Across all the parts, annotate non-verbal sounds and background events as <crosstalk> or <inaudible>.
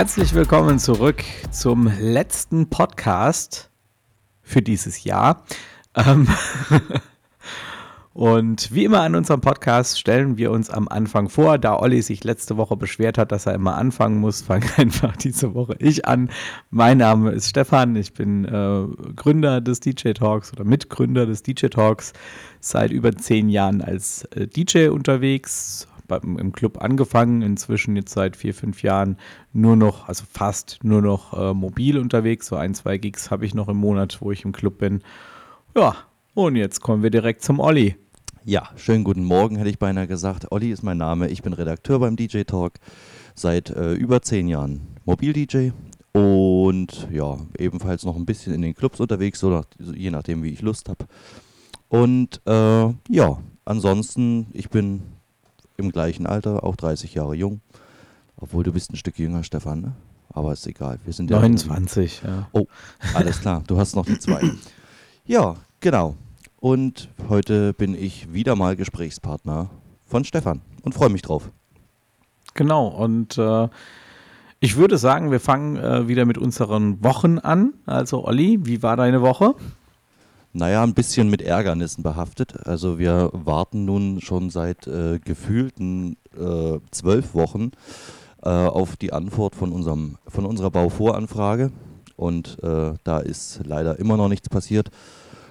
Herzlich willkommen zurück zum letzten Podcast für dieses Jahr. Ähm <laughs> Und wie immer an unserem Podcast stellen wir uns am Anfang vor. Da Olli sich letzte Woche beschwert hat, dass er immer anfangen muss, <laughs> fange einfach diese Woche ich an. Mein Name ist Stefan, ich bin äh, Gründer des DJ Talks oder Mitgründer des DJ Talks, seit über zehn Jahren als äh, DJ unterwegs, im Club angefangen, inzwischen jetzt seit vier, fünf Jahren nur noch, also fast nur noch äh, mobil unterwegs. So ein, zwei Gigs habe ich noch im Monat, wo ich im Club bin. Ja, und jetzt kommen wir direkt zum Olli. Ja, schönen guten Morgen, hätte ich beinahe gesagt. Olli ist mein Name. Ich bin Redakteur beim DJ Talk seit äh, über zehn Jahren Mobil-DJ und ja, ebenfalls noch ein bisschen in den Clubs unterwegs, so nach, je nachdem, wie ich Lust habe. Und äh, ja, ansonsten, ich bin im gleichen Alter, auch 30 Jahre jung. Obwohl du bist ein Stück jünger, Stefan, ne? Aber ist egal. Wir sind 29, ja. Oh, alles klar. Du hast noch die zwei. Ja, genau. Und heute bin ich wieder mal Gesprächspartner von Stefan und freue mich drauf. Genau, und äh, ich würde sagen, wir fangen äh, wieder mit unseren Wochen an. Also Olli, wie war deine Woche? Naja, ein bisschen mit Ärgernissen behaftet. Also wir warten nun schon seit äh, gefühlten äh, zwölf Wochen äh, auf die Antwort von, unserem, von unserer Bauvoranfrage. Und äh, da ist leider immer noch nichts passiert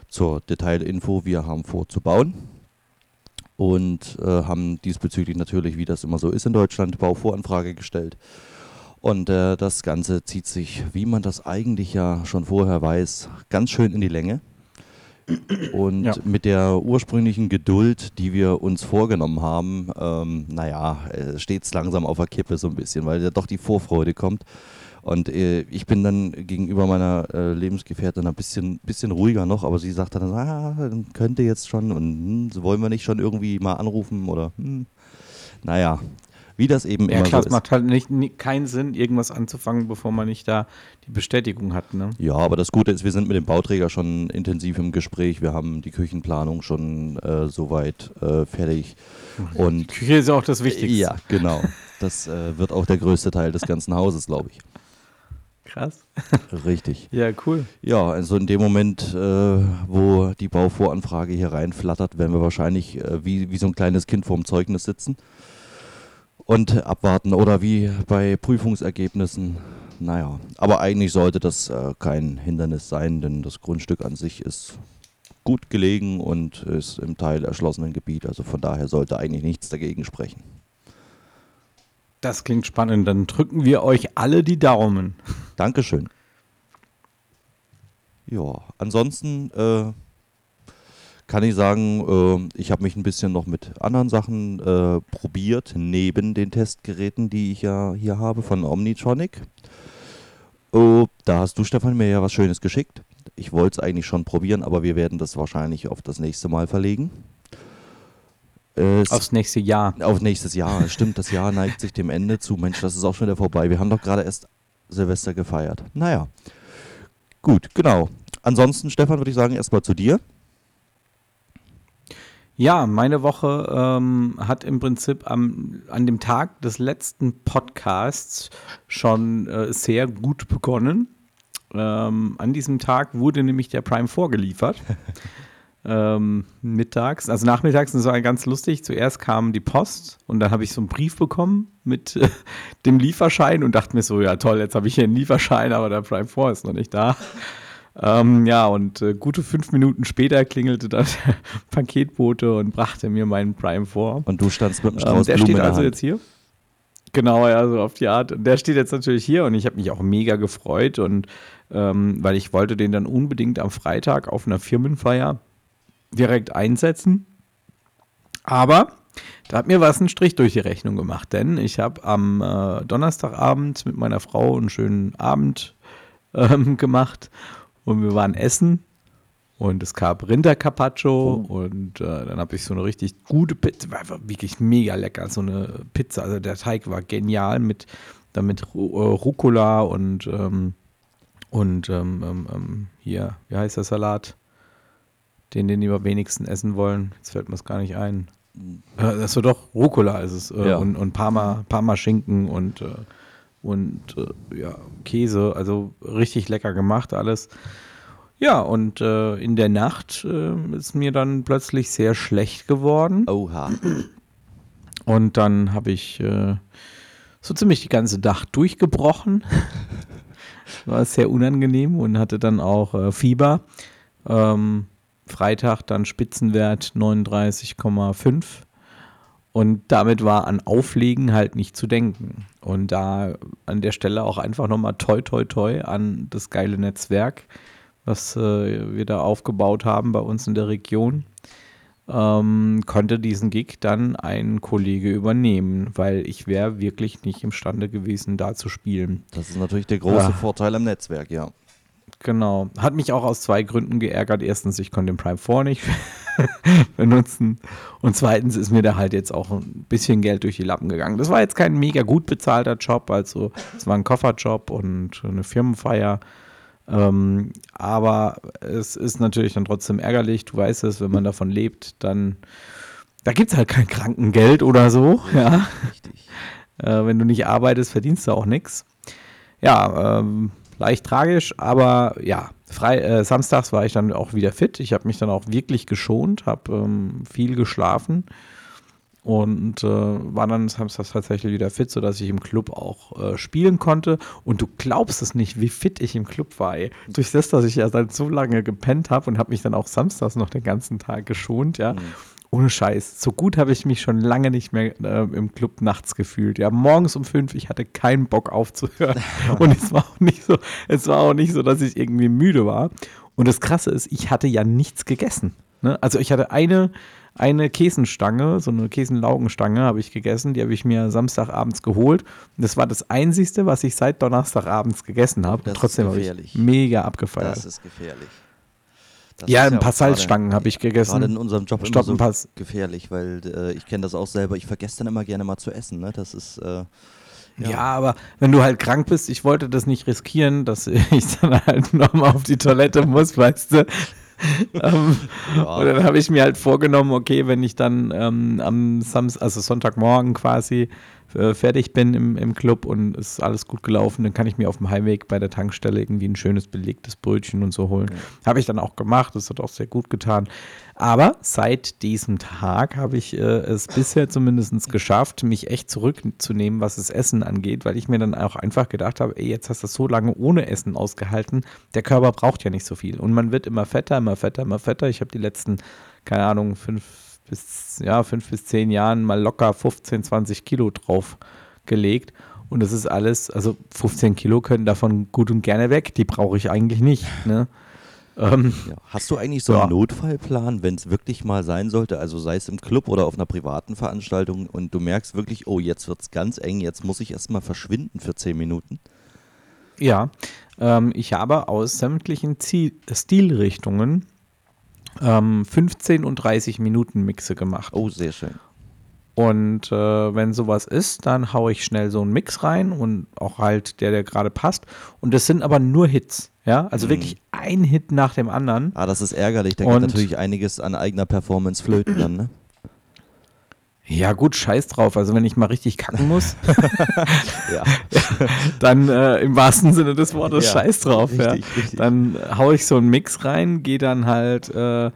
zur Detailinfo, wir haben vor zu bauen und äh, haben diesbezüglich natürlich, wie das immer so ist in Deutschland, Bauvoranfrage gestellt. Und äh, das Ganze zieht sich, wie man das eigentlich ja schon vorher weiß, ganz schön in die Länge. Und ja. mit der ursprünglichen Geduld, die wir uns vorgenommen haben, ähm, naja, äh, steht es langsam auf der Kippe so ein bisschen, weil ja doch die Vorfreude kommt. Und äh, ich bin dann gegenüber meiner äh, Lebensgefährtin ein bisschen, bisschen ruhiger noch, aber sie sagt dann, ah, könnte jetzt schon und hm, wollen wir nicht schon irgendwie mal anrufen oder hm. naja, wie das eben ja, immer klar, so ist. Es macht halt nicht, nicht, keinen Sinn, irgendwas anzufangen, bevor man nicht da die Bestätigung hat. Ne? Ja, aber das Gute ist, wir sind mit dem Bauträger schon intensiv im Gespräch. Wir haben die Küchenplanung schon äh, soweit äh, fertig. Und die Küche ist auch das Wichtigste. Ja, genau. Das äh, wird auch der größte Teil des ganzen Hauses, glaube ich. Krass. Richtig. Ja, cool. Ja, also in dem Moment, äh, wo die Bauvoranfrage hier reinflattert, werden wir wahrscheinlich äh, wie, wie so ein kleines Kind vorm Zeugnis sitzen und abwarten oder wie bei Prüfungsergebnissen. Naja, aber eigentlich sollte das äh, kein Hindernis sein, denn das Grundstück an sich ist gut gelegen und ist im Teil erschlossenen Gebiet. Also von daher sollte eigentlich nichts dagegen sprechen. Das klingt spannend. Dann drücken wir euch alle die Daumen. Dankeschön. Ja, ansonsten äh, kann ich sagen, äh, ich habe mich ein bisschen noch mit anderen Sachen äh, probiert, neben den Testgeräten, die ich ja hier habe von Omnitronic. Oh, da hast du, Stefan, mir ja was Schönes geschickt. Ich wollte es eigentlich schon probieren, aber wir werden das wahrscheinlich auf das nächste Mal verlegen. Äh, Aufs nächste Jahr. Auf nächstes Jahr. <laughs> Stimmt, das Jahr neigt sich dem Ende zu. Mensch, das ist auch schon wieder vorbei. Wir haben doch gerade erst Silvester gefeiert. Naja. Gut, genau. Ansonsten, Stefan, würde ich sagen, erstmal zu dir. Ja, meine Woche ähm, hat im Prinzip am, an dem Tag des letzten Podcasts schon äh, sehr gut begonnen. Ähm, an diesem Tag wurde nämlich der Prime vorgeliefert. <laughs> ähm, mittags, also nachmittags, das war ganz lustig. Zuerst kam die Post und dann habe ich so einen Brief bekommen mit äh, <laughs> dem Lieferschein und dachte mir so, ja toll, jetzt habe ich hier einen Lieferschein, aber der Prime 4 ist noch nicht da. Ähm, ja, und äh, gute fünf Minuten später klingelte dann der <laughs> Paketbote und brachte mir meinen Prime vor. Und du standst mit dem Strauß ähm, Der steht also jetzt hier. Genau, ja, so auf die Art. Der steht jetzt natürlich hier und ich habe mich auch mega gefreut und ähm, weil ich wollte den dann unbedingt am Freitag auf einer Firmenfeier direkt einsetzen. Aber da hat mir was einen Strich durch die Rechnung gemacht, denn ich habe am äh, Donnerstagabend mit meiner Frau einen schönen Abend ähm, gemacht und wir waren essen und es gab Rindercarpaccio oh. und äh, dann habe ich so eine richtig gute Pizza, war wirklich mega lecker, so eine Pizza, also der Teig war genial mit damit äh, Rucola und ähm, und ähm, ähm, ähm, hier, wie heißt der Salat? den, den die am wenigsten essen wollen. Jetzt fällt mir das gar nicht ein. Äh, das ist doch Rucola ist es. Äh, ja. und, und Parma, Parma Schinken und äh, und äh, ja, Käse, also richtig lecker gemacht alles. Ja, und äh, in der Nacht äh, ist mir dann plötzlich sehr schlecht geworden. Oha. Und dann habe ich äh, so ziemlich die ganze Nacht durchgebrochen. <laughs> War sehr unangenehm und hatte dann auch äh, Fieber. Ähm, Freitag dann Spitzenwert 39,5. Und damit war an Auflegen halt nicht zu denken. Und da an der Stelle auch einfach nochmal toi toi toi an das geile Netzwerk, was äh, wir da aufgebaut haben bei uns in der Region ähm, konnte diesen Gig dann ein Kollege übernehmen, weil ich wäre wirklich nicht imstande gewesen, da zu spielen. Das ist natürlich der große ja. Vorteil am Netzwerk, ja. Genau. Hat mich auch aus zwei Gründen geärgert. Erstens, ich konnte den Prime 4 nicht <laughs> benutzen. Und zweitens ist mir da halt jetzt auch ein bisschen Geld durch die Lappen gegangen. Das war jetzt kein mega gut bezahlter Job. Also, es war ein Kofferjob und eine Firmenfeier. Ähm, aber es ist natürlich dann trotzdem ärgerlich. Du weißt es, wenn man davon lebt, dann da gibt es halt kein Krankengeld oder so. Ja. Richtig. Äh, wenn du nicht arbeitest, verdienst du auch nichts. Ja, ähm, leicht tragisch, aber ja, frei, äh, samstags war ich dann auch wieder fit. Ich habe mich dann auch wirklich geschont, habe ähm, viel geschlafen und äh, war dann samstags tatsächlich wieder fit, sodass ich im Club auch äh, spielen konnte. Und du glaubst es nicht, wie fit ich im Club war. Ey. Durch das, dass ich ja dann so lange gepennt habe und habe mich dann auch samstags noch den ganzen Tag geschont, ja. Mhm. Ohne Scheiß. So gut habe ich mich schon lange nicht mehr äh, im Club nachts gefühlt. Ja, morgens um fünf, ich hatte keinen Bock aufzuhören. <laughs> und es war auch nicht so, es war auch nicht so, dass ich irgendwie müde war. Und das Krasse ist, ich hatte ja nichts gegessen. Ne? Also ich hatte eine, eine Käsenstange, so eine Käsenlaugenstange habe ich gegessen. Die habe ich mir Samstagabends geholt. Und das war das Einzige, was ich seit Donnerstagabends gegessen habe. Und trotzdem habe ich mega abgefeiert. Das ist gefährlich. Das ja, ein paar Salzstangen habe ich gegessen. Gerade in unserem Job Stopp, immer so gefährlich, weil äh, ich kenne das auch selber. Ich vergesse dann immer gerne mal zu essen. Ne? Das ist äh, ja. ja. aber wenn du halt krank bist, ich wollte das nicht riskieren, dass <laughs> ich dann halt nochmal auf die Toilette muss, weißt du. <laughs> ähm, ja. Und dann habe ich mir halt vorgenommen, okay, wenn ich dann ähm, am Samstag, also Sonntagmorgen quasi äh, fertig bin im, im Club und ist alles gut gelaufen, dann kann ich mir auf dem Heimweg bei der Tankstelle irgendwie ein schönes belegtes Brötchen und so holen. Ja. Habe ich dann auch gemacht, das hat auch sehr gut getan. Aber seit diesem Tag habe ich äh, es bisher zumindest geschafft, mich echt zurückzunehmen, was das Essen angeht, weil ich mir dann auch einfach gedacht habe, ey, jetzt hast du so lange ohne Essen ausgehalten, der Körper braucht ja nicht so viel. Und man wird immer fetter, immer fetter, immer fetter. Ich habe die letzten, keine Ahnung, fünf, bis, ja, fünf bis zehn Jahren mal locker 15, 20 Kilo drauf gelegt. Und das ist alles, also 15 Kilo können davon gut und gerne weg. Die brauche ich eigentlich nicht. Ne? Ähm, ja. Hast du eigentlich so ja. einen Notfallplan, wenn es wirklich mal sein sollte, also sei es im Club oder auf einer privaten Veranstaltung und du merkst wirklich, oh, jetzt wird es ganz eng, jetzt muss ich erstmal verschwinden für 10 Minuten? Ja, ähm, ich habe aus sämtlichen Ziel Stilrichtungen ähm, 15 und 30 Minuten Mixe gemacht. Oh, sehr schön. Und äh, wenn sowas ist, dann haue ich schnell so einen Mix rein und auch halt der, der gerade passt. Und das sind aber nur Hits. Ja, also mhm. wirklich ein Hit nach dem anderen. Ah, das ist ärgerlich. Da geht natürlich einiges an eigener Performance flöten dann, ne? Ja, gut, scheiß drauf. Also, wenn ich mal richtig kacken muss, <laughs> <laughs> ja. dann äh, im wahrsten Sinne des Wortes ja, scheiß drauf. Richtig, ja. richtig. Dann haue ich so einen Mix rein, gehe dann halt äh,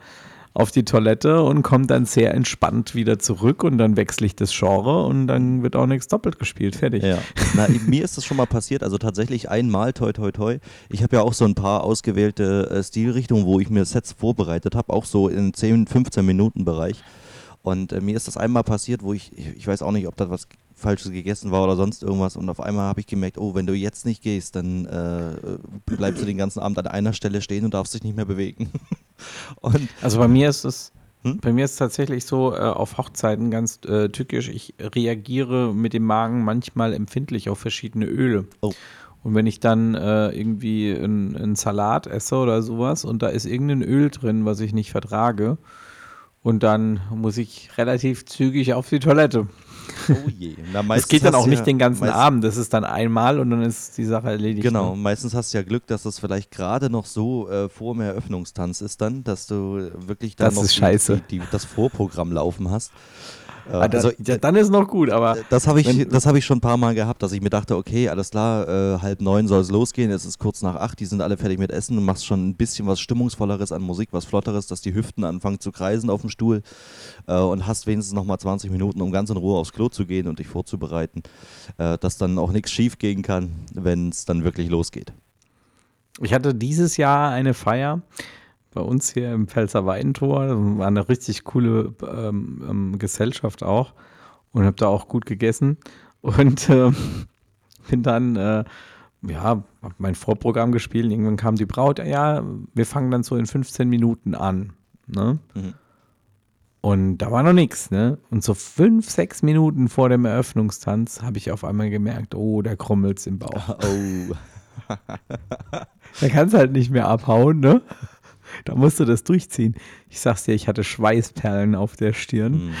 auf die Toilette und komme dann sehr entspannt wieder zurück und dann wechsle ich das Genre und dann wird auch nichts doppelt gespielt. Fertig. Ja. Na, mir ist das schon mal passiert, also tatsächlich einmal, toi, toi, toi. Ich habe ja auch so ein paar ausgewählte äh, Stilrichtungen, wo ich mir Sets vorbereitet habe, auch so in 10, 15 Minuten Bereich. Und äh, mir ist das einmal passiert, wo ich, ich weiß auch nicht, ob das was Falsches gegessen war oder sonst irgendwas. Und auf einmal habe ich gemerkt, oh, wenn du jetzt nicht gehst, dann äh, bleibst du den ganzen Abend an einer Stelle stehen und darfst dich nicht mehr bewegen. <laughs> und, also bei mir ist es, hm? bei mir ist es tatsächlich so äh, auf Hochzeiten ganz äh, tückisch. Ich reagiere mit dem Magen manchmal empfindlich auf verschiedene Öle. Oh. Und wenn ich dann äh, irgendwie einen Salat esse oder sowas und da ist irgendein Öl drin, was ich nicht vertrage, und dann muss ich relativ zügig auf die Toilette. Oh je. Es geht dann auch nicht ja den ganzen Abend, das ist dann einmal und dann ist die Sache erledigt. Genau, ne? meistens hast du ja Glück, dass das vielleicht gerade noch so äh, vor dem Eröffnungstanz ist dann, dass du wirklich dann das noch die, die, die, das Vorprogramm laufen hast. Ah, also, ja, dann ist noch gut, aber. Das habe ich, hab ich schon ein paar Mal gehabt, dass ich mir dachte, okay, alles klar, äh, halb neun soll es losgehen, es ist kurz nach acht, die sind alle fertig mit Essen, du machst schon ein bisschen was Stimmungsvolleres an Musik, was Flotteres, dass die Hüften anfangen zu kreisen auf dem Stuhl äh, und hast wenigstens nochmal 20 Minuten, um ganz in Ruhe aufs Klo zu gehen und dich vorzubereiten, äh, dass dann auch nichts schief gehen kann, wenn es dann wirklich losgeht. Ich hatte dieses Jahr eine Feier bei uns hier im Pfälzer Weintor. Das war eine richtig coole ähm, ähm, Gesellschaft auch und habe da auch gut gegessen und äh, <laughs> bin dann äh, ja, habe mein Vorprogramm gespielt. Irgendwann kam die Braut, ja, wir fangen dann so in 15 Minuten an. Ne? Mhm. Und da war noch nichts, ne? Und so fünf, sechs Minuten vor dem Eröffnungstanz habe ich auf einmal gemerkt, oh, da krummelt's im Bauch. <laughs> Oh. <laughs> da kannst du halt nicht mehr abhauen, ne? Da musst du das durchziehen. Ich sag's dir, ich hatte Schweißperlen auf der Stirn. Mhm.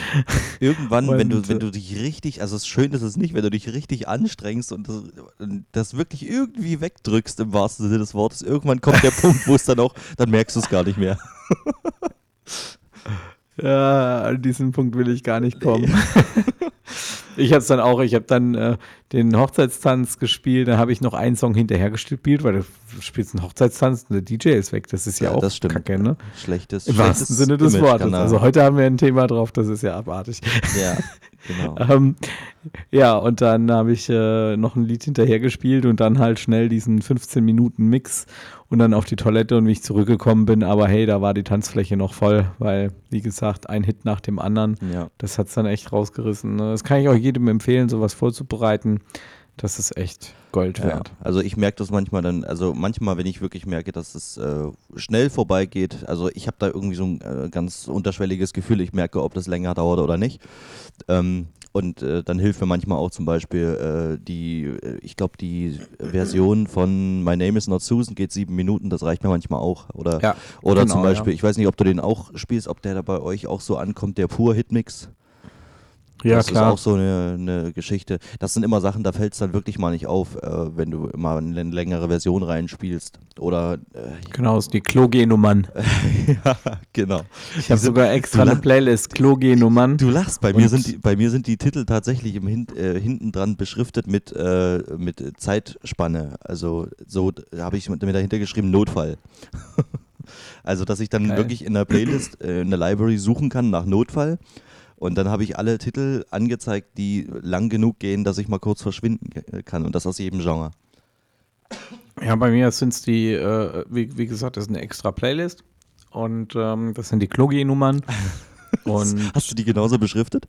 Irgendwann, und, wenn du, wenn du dich richtig, also es schön ist es nicht, wenn du dich richtig anstrengst und das, das, wirklich irgendwie wegdrückst im wahrsten Sinne des Wortes, irgendwann kommt der <laughs> Punkt, wo es dann auch, dann merkst du es gar nicht mehr. <laughs> Ja, an diesen Punkt will ich gar nicht kommen. Nee. <laughs> ich habe es dann auch, ich habe dann äh, den Hochzeitstanz gespielt, dann habe ich noch einen Song hinterher gespielt, weil du spielst einen Hochzeitstanz und der DJ ist weg. Das ist ja, ja auch das stimmt. kacke, ne? Schlechtes. Im wahrsten Sinne des Image, Wortes. Genau. Also heute haben wir ein Thema drauf, das ist ja abartig. Ja, <laughs> genau. ähm, ja, und dann habe ich äh, noch ein Lied hinterher gespielt und dann halt schnell diesen 15 Minuten Mix und dann auf die Toilette und wie ich zurückgekommen bin. Aber hey, da war die Tanzfläche noch voll, weil, wie gesagt, ein Hit nach dem anderen. Ja. Das hat es dann echt rausgerissen. Ne? Das kann ich auch jedem empfehlen, sowas vorzubereiten. Das ist echt Gold wert. Ja, also ich merke das manchmal dann, also manchmal, wenn ich wirklich merke, dass es äh, schnell vorbeigeht, also ich habe da irgendwie so ein äh, ganz unterschwelliges Gefühl, ich merke, ob das länger dauert oder nicht. Ähm, und äh, dann hilft mir manchmal auch zum Beispiel äh, die, äh, ich glaube, die Version von My Name is Not Susan geht sieben Minuten, das reicht mir manchmal auch. Oder, ja, oder genau, zum Beispiel, ja. ich weiß nicht, ob du den auch spielst, ob der da bei euch auch so ankommt, der Pur Hitmix. Ja, das klar. ist auch so eine, eine, Geschichte. Das sind immer Sachen, da fällt es dann wirklich mal nicht auf, äh, wenn du immer eine längere Version reinspielst. Oder äh, genau, ist die Klogenummern. <laughs> ja, genau. Ich habe sogar extra eine Playlist Klogenummern. Du lachst, bei mir sind die, bei mir sind die Titel tatsächlich im Hin, äh, hinten dran beschriftet mit, äh, mit Zeitspanne. Also so habe ich mit dahinter geschrieben Notfall. <laughs> also dass ich dann Geil. wirklich in der Playlist, äh, in der Library suchen kann nach Notfall und dann habe ich alle Titel angezeigt, die lang genug gehen, dass ich mal kurz verschwinden kann. Und das aus jedem Genre. Ja, bei mir sind es die, äh, wie, wie, gesagt, das ist eine extra Playlist. Und ähm, das sind die Klogi-Nummern. <laughs> Hast du die genauso beschriftet?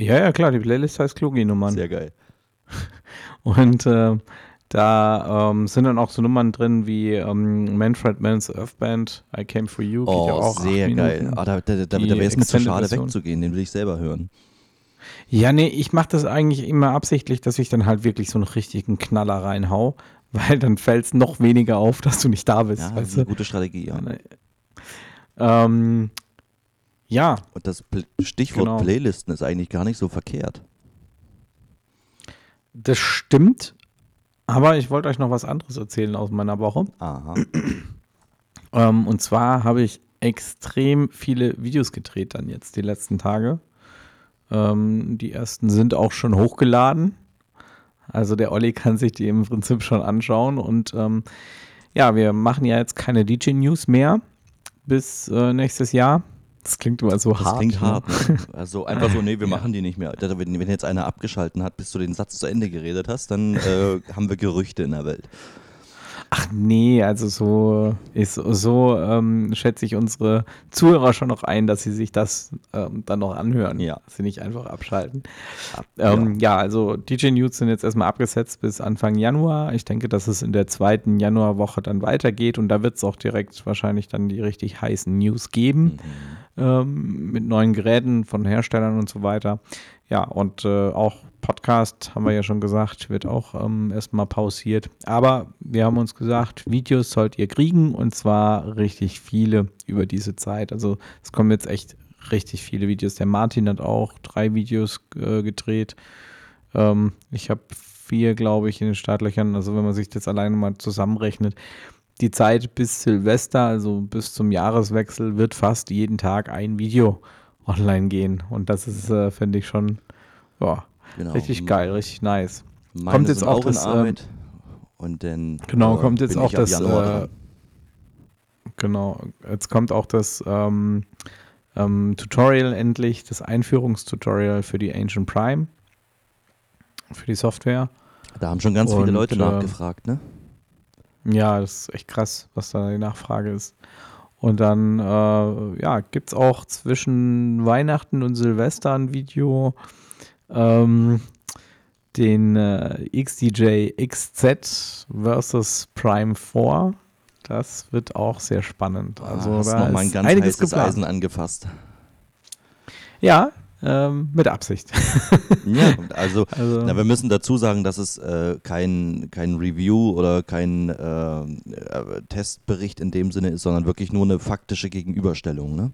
Ja, ja, klar, die Playlist heißt Klogi-Nummern. Sehr geil. <laughs> Und äh, da ähm, sind dann auch so Nummern drin wie ähm, Manfred Mann's Earth Band, I Came For You. Oh, ja auch sehr geil. Ah, da da, da, da wäre es mir zu schade Version. wegzugehen, den will ich selber hören. Ja, nee, ich mache das eigentlich immer absichtlich, dass ich dann halt wirklich so einen richtigen Knaller reinhau, <laughs> weil dann fällt es noch weniger auf, dass du nicht da bist. Ja, das ist eine gute Strategie, ja. Ähm, ja. Und das Stichwort genau. Playlisten ist eigentlich gar nicht so verkehrt. Das stimmt, aber ich wollte euch noch was anderes erzählen aus meiner Woche. Aha. <clears throat> Ähm, und zwar habe ich extrem viele Videos gedreht dann jetzt die letzten Tage. Ähm, die ersten sind auch schon hochgeladen. Also der Olli <laughs> kann sich die im Prinzip schon anschauen. Und ähm, ja, wir machen ja jetzt keine DJ-News mehr bis äh, nächstes Jahr. Das klingt immer so das hart. Das klingt ne? hart. Ne? <laughs> Also einfach so, nee, wir machen die nicht mehr. Wenn, wenn jetzt einer abgeschalten hat, bis du den Satz zu Ende geredet hast, dann äh, haben wir Gerüchte in der Welt. Ach nee, also so ist so ähm, schätze ich unsere Zuhörer schon noch ein, dass sie sich das ähm, dann noch anhören. Ja. sie nicht einfach abschalten. Ähm, ja. ja. also DJ News sind jetzt erstmal abgesetzt bis Anfang Januar. Ich denke, dass es in der zweiten Januarwoche dann weitergeht und da wird es auch direkt wahrscheinlich dann die richtig heißen News geben. Mhm ähm, mit neuen Geräten von Herstellern und so weiter. Ja, und äh, auch Podcast, haben wir ja schon gesagt, wird auch ähm, erstmal pausiert. Aber wir haben uns gesagt, Videos sollt ihr kriegen und zwar richtig viele über diese Zeit. Also es kommen jetzt echt richtig viele Videos. Der Martin hat auch drei Videos äh, gedreht. Ähm, ich habe vier, glaube ich, in den Startlöchern. Also wenn man sich das alleine mal zusammenrechnet, die Zeit bis Silvester, also bis zum Jahreswechsel, wird fast jeden Tag ein Video online gehen. Und das ist, äh, finde ich schon boah, genau. richtig geil, richtig nice. Meine kommt jetzt auch, das, ähm, und dann genau äh, kommt jetzt auch das äh, genau jetzt kommt auch das ähm, ähm, Tutorial endlich, das Einführungstutorial für die Ancient Prime für die Software. Da haben schon ganz und, viele Leute äh, nachgefragt, ne? Ja, das ist echt krass, was da die Nachfrage ist. Und dann äh, ja, gibt es auch zwischen Weihnachten und Silvester ein Video, ähm, den äh, XDJ XZ versus Prime 4. Das wird auch sehr spannend. Ah, also hast da nochmal ein ganz einiges heißes geplant. Eisen angefasst. Ja, ähm, mit Absicht. <laughs> ja, also, <laughs> also na, wir müssen dazu sagen, dass es äh, kein, kein Review oder kein äh, äh, Testbericht in dem Sinne ist, sondern wirklich nur eine faktische Gegenüberstellung, ne?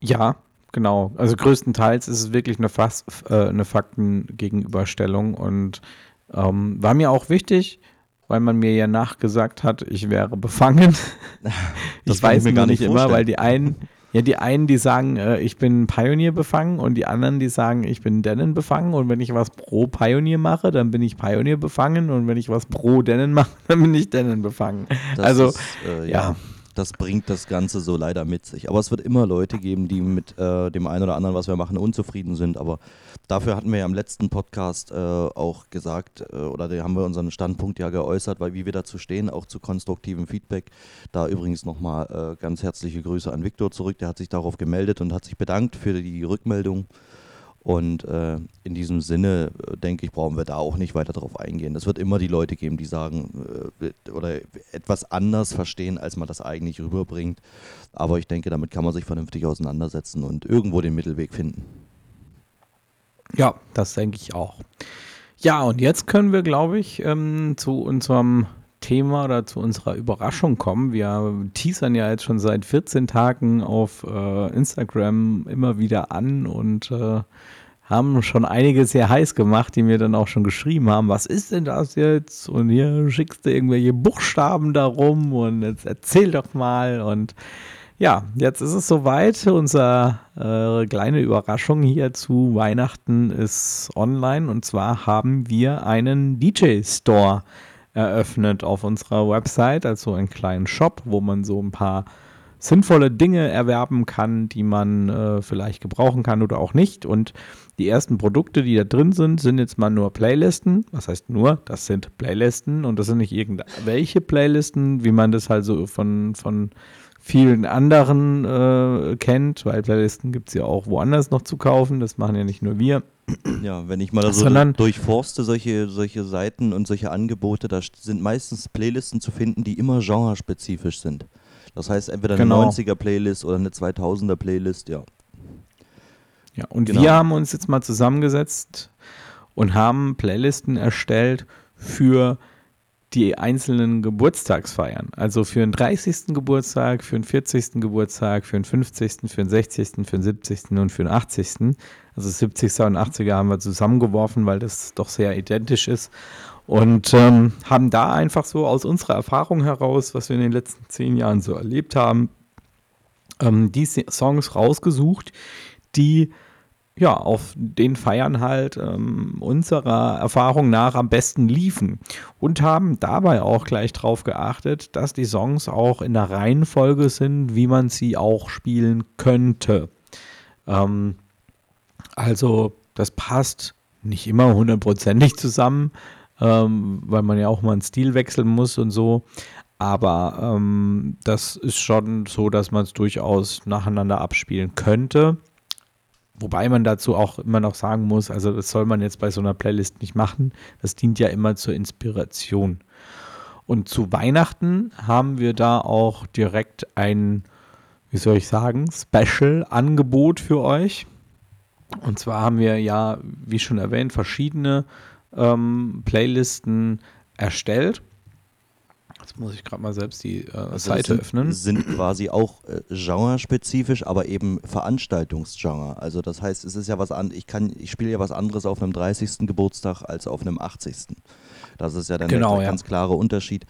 Ja, genau. Also größtenteils ist es wirklich eine, Fass, äh, eine Faktengegenüberstellung und ähm, war mir auch wichtig, weil man mir ja nachgesagt hat, ich wäre befangen. <laughs> ich weiß mir gar nicht vorstellen. immer, weil die einen ja, die einen, die sagen, äh, ich bin Pioneer befangen und die anderen, die sagen, ich bin Denon befangen und wenn ich was pro Pioneer mache, dann bin ich Pioneer befangen und wenn ich was pro Denon mache, <laughs> dann bin ich Denon befangen. Das also, ist, äh, ja. ja das bringt das Ganze so leider mit sich. Aber es wird immer Leute geben, die mit äh, dem einen oder anderen, was wir machen, unzufrieden sind. Aber dafür hatten wir ja im letzten Podcast äh, auch gesagt, äh, oder da haben wir unseren Standpunkt ja geäußert, weil wie wir dazu stehen, auch zu konstruktivem Feedback. Da übrigens nochmal äh, ganz herzliche Grüße an Viktor zurück. Der hat sich darauf gemeldet und hat sich bedankt für die Rückmeldung. Und äh, in diesem Sinne, äh, denke ich, brauchen wir da auch nicht weiter drauf eingehen. Es wird immer die Leute geben, die sagen äh, oder etwas anders verstehen, als man das eigentlich rüberbringt. Aber ich denke, damit kann man sich vernünftig auseinandersetzen und irgendwo den Mittelweg finden. Ja, das denke ich auch. Ja, und jetzt können wir, glaube ich, ähm, zu unserem Thema oder zu unserer Überraschung kommen. Wir teasern ja jetzt schon seit 14 Tagen auf äh, Instagram immer wieder an und äh, haben schon einige sehr heiß gemacht, die mir dann auch schon geschrieben haben, was ist denn das jetzt? Und hier schickst du irgendwelche Buchstaben darum und jetzt erzähl doch mal. Und ja, jetzt ist es soweit. Unsere äh, kleine Überraschung hier zu Weihnachten ist online und zwar haben wir einen DJ-Store eröffnet auf unserer Website, also einen kleinen Shop, wo man so ein paar sinnvolle Dinge erwerben kann, die man äh, vielleicht gebrauchen kann oder auch nicht. Und die ersten Produkte, die da drin sind, sind jetzt mal nur Playlisten. Was heißt nur? Das sind Playlisten und das sind nicht irgendwelche Playlisten, wie man das halt so von, von vielen anderen äh, kennt, weil Playlisten gibt es ja auch woanders noch zu kaufen. Das machen ja nicht nur wir. Ja, wenn ich mal so Sondern, durchforste solche, solche Seiten und solche Angebote, da sind meistens Playlisten zu finden, die immer genrespezifisch sind. Das heißt, entweder eine genau. 90er-Playlist oder eine 2000er-Playlist, ja. Ja, und genau. wir haben uns jetzt mal zusammengesetzt und haben Playlisten erstellt für die einzelnen Geburtstagsfeiern. Also für den 30. Geburtstag, für den 40. Geburtstag, für den 50., für den 60., für den 70. und für den 80. Also 70er und 80er haben wir zusammengeworfen, weil das doch sehr identisch ist. Und ähm, haben da einfach so aus unserer Erfahrung heraus, was wir in den letzten zehn Jahren so erlebt haben, ähm, die Songs rausgesucht, die ja, auf den Feiern halt ähm, unserer Erfahrung nach am besten liefen und haben dabei auch gleich darauf geachtet, dass die Songs auch in der Reihenfolge sind, wie man sie auch spielen könnte. Ähm, also das passt nicht immer hundertprozentig zusammen, ähm, weil man ja auch mal einen Stil wechseln muss und so. Aber ähm, das ist schon so, dass man es durchaus nacheinander abspielen könnte. Wobei man dazu auch immer noch sagen muss, also das soll man jetzt bei so einer Playlist nicht machen. Das dient ja immer zur Inspiration. Und zu Weihnachten haben wir da auch direkt ein, wie soll ich sagen, Special-Angebot für euch. Und zwar haben wir ja, wie schon erwähnt, verschiedene ähm, Playlisten erstellt. Jetzt muss ich gerade mal selbst die äh, also Seite sind, öffnen. Sind quasi auch äh, genrespezifisch, aber eben Veranstaltungsgenre. Also das heißt, es ist ja was an, ich kann, ich spiele ja was anderes auf einem 30. Geburtstag als auf einem 80. Das ist ja dann genau, der ja. ganz klare Unterschied.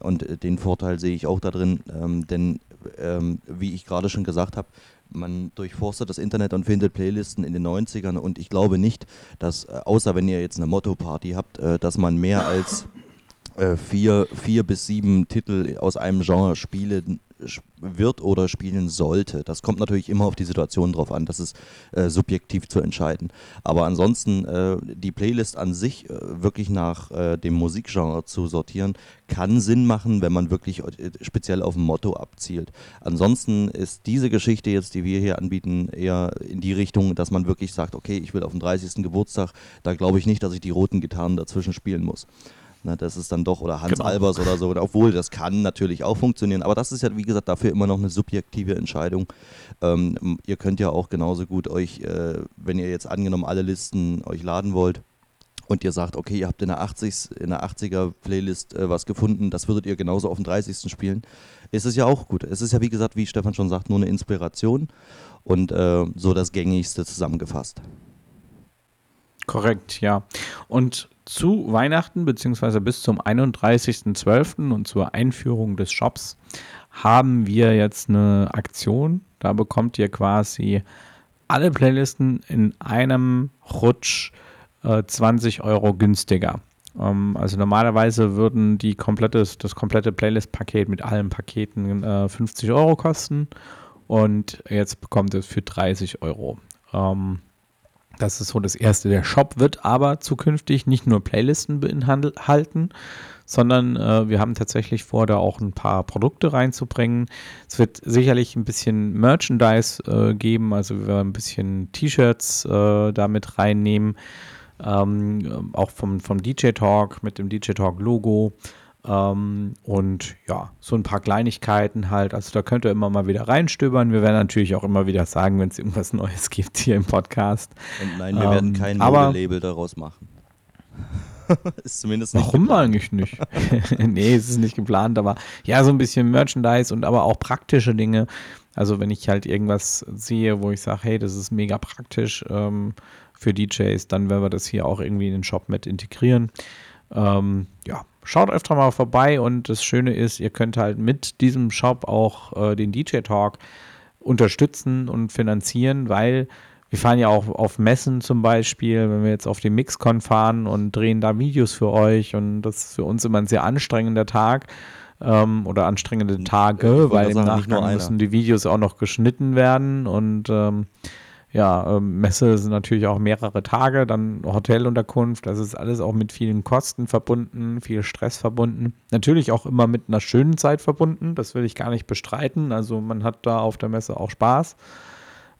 Und äh, den Vorteil sehe ich auch da drin, ähm, denn ähm, wie ich gerade schon gesagt habe, man durchforstet das Internet und findet Playlisten in den 90ern und ich glaube nicht, dass, äh, außer wenn ihr jetzt eine Motto-Party habt, äh, dass man mehr als äh, vier, vier bis sieben Titel aus einem Genre spielen wird oder spielen sollte. Das kommt natürlich immer auf die Situation drauf an, das ist äh, subjektiv zu entscheiden. Aber ansonsten äh, die Playlist an sich äh, wirklich nach äh, dem Musikgenre zu sortieren, kann Sinn machen, wenn man wirklich äh, speziell auf ein Motto abzielt. Ansonsten ist diese Geschichte jetzt, die wir hier anbieten, eher in die Richtung, dass man wirklich sagt, okay, ich will auf den 30. Geburtstag, da glaube ich nicht, dass ich die roten Gitarren dazwischen spielen muss. Ne, das ist dann doch, oder Hans genau. Albers oder so, obwohl das kann natürlich auch funktionieren, aber das ist ja, wie gesagt, dafür immer noch eine subjektive Entscheidung. Ähm, ihr könnt ja auch genauso gut euch, äh, wenn ihr jetzt angenommen alle Listen euch laden wollt, und ihr sagt, okay, ihr habt in der 80 in der 80er Playlist äh, was gefunden, das würdet ihr genauso auf dem 30. spielen, ist es ja auch gut. Es ist ja wie gesagt, wie Stefan schon sagt, nur eine Inspiration und äh, so das gängigste zusammengefasst. Korrekt, ja. Und zu Weihnachten bzw. bis zum 31.12. und zur Einführung des Shops haben wir jetzt eine Aktion. Da bekommt ihr quasi alle Playlisten in einem Rutsch äh, 20 Euro günstiger. Ähm, also normalerweise würden die komplette, das komplette Playlist-Paket mit allen Paketen äh, 50 Euro kosten und jetzt bekommt es für 30 Euro. Ähm, das ist so das erste. Der Shop wird aber zukünftig nicht nur Playlisten beinhalten, sondern äh, wir haben tatsächlich vor, da auch ein paar Produkte reinzubringen. Es wird sicherlich ein bisschen Merchandise äh, geben, also wir werden ein bisschen T-Shirts äh, damit reinnehmen, ähm, auch vom, vom DJ Talk mit dem DJ Talk Logo. Ähm, und ja, so ein paar Kleinigkeiten halt. Also da könnt ihr immer mal wieder reinstöbern. Wir werden natürlich auch immer wieder sagen, wenn es irgendwas Neues <laughs> gibt hier im Podcast. Und nein, wir ähm, werden kein Label daraus machen. <laughs> ist zumindest nicht Warum geplant. eigentlich nicht? <laughs> nee, es ist nicht geplant, aber ja, so ein bisschen Merchandise und aber auch praktische Dinge. Also wenn ich halt irgendwas sehe, wo ich sage, hey, das ist mega praktisch ähm, für DJs, dann werden wir das hier auch irgendwie in den Shop mit integrieren. Ähm, ja, schaut öfter mal vorbei und das Schöne ist, ihr könnt halt mit diesem Shop auch äh, den DJ Talk unterstützen und finanzieren, weil wir fahren ja auch auf Messen zum Beispiel, wenn wir jetzt auf den Mixcon fahren und drehen da Videos für euch und das ist für uns immer ein sehr anstrengender Tag ähm, oder anstrengende Tage, weil im Nachgang müssen die Videos auch noch geschnitten werden und ähm, ja, ähm, Messe sind natürlich auch mehrere Tage, dann Hotelunterkunft, das ist alles auch mit vielen Kosten verbunden, viel Stress verbunden. Natürlich auch immer mit einer schönen Zeit verbunden, das will ich gar nicht bestreiten. Also man hat da auf der Messe auch Spaß.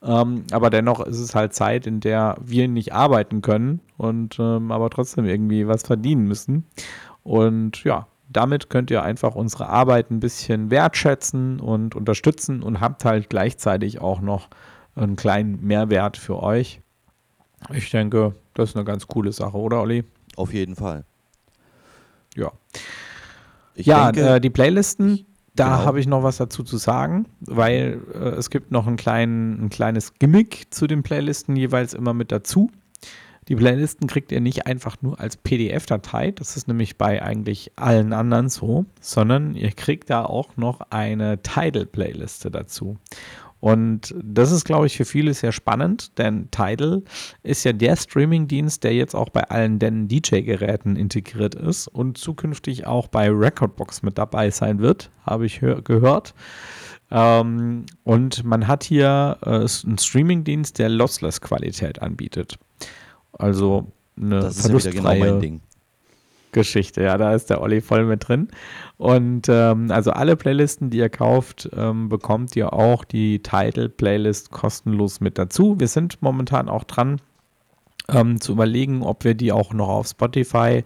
Ähm, aber dennoch ist es halt Zeit, in der wir nicht arbeiten können und ähm, aber trotzdem irgendwie was verdienen müssen. Und ja, damit könnt ihr einfach unsere Arbeit ein bisschen wertschätzen und unterstützen und habt halt gleichzeitig auch noch einen kleinen Mehrwert für euch. Ich denke, das ist eine ganz coole Sache, oder Olli? Auf jeden Fall. Ja. Ich ja, denke, äh, die Playlisten, ich, da genau. habe ich noch was dazu zu sagen, weil äh, es gibt noch ein, klein, ein kleines Gimmick zu den Playlisten jeweils immer mit dazu. Die Playlisten kriegt ihr nicht einfach nur als PDF-Datei, das ist nämlich bei eigentlich allen anderen so, sondern ihr kriegt da auch noch eine Title-Playliste dazu. Und das ist, glaube ich, für viele sehr spannend, denn Tidal ist ja der Streaming-Dienst, der jetzt auch bei allen den DJ-Geräten integriert ist und zukünftig auch bei Recordbox mit dabei sein wird, habe ich gehört. Ähm, und man hat hier äh, einen Streaming-Dienst, der Lossless-Qualität anbietet. Also eine das ist ja wieder genau mein Ding. Geschichte. Ja, da ist der Olli voll mit drin. Und ähm, also alle Playlisten, die ihr kauft, ähm, bekommt ihr auch die Title-Playlist kostenlos mit dazu. Wir sind momentan auch dran ähm, zu überlegen, ob wir die auch noch auf Spotify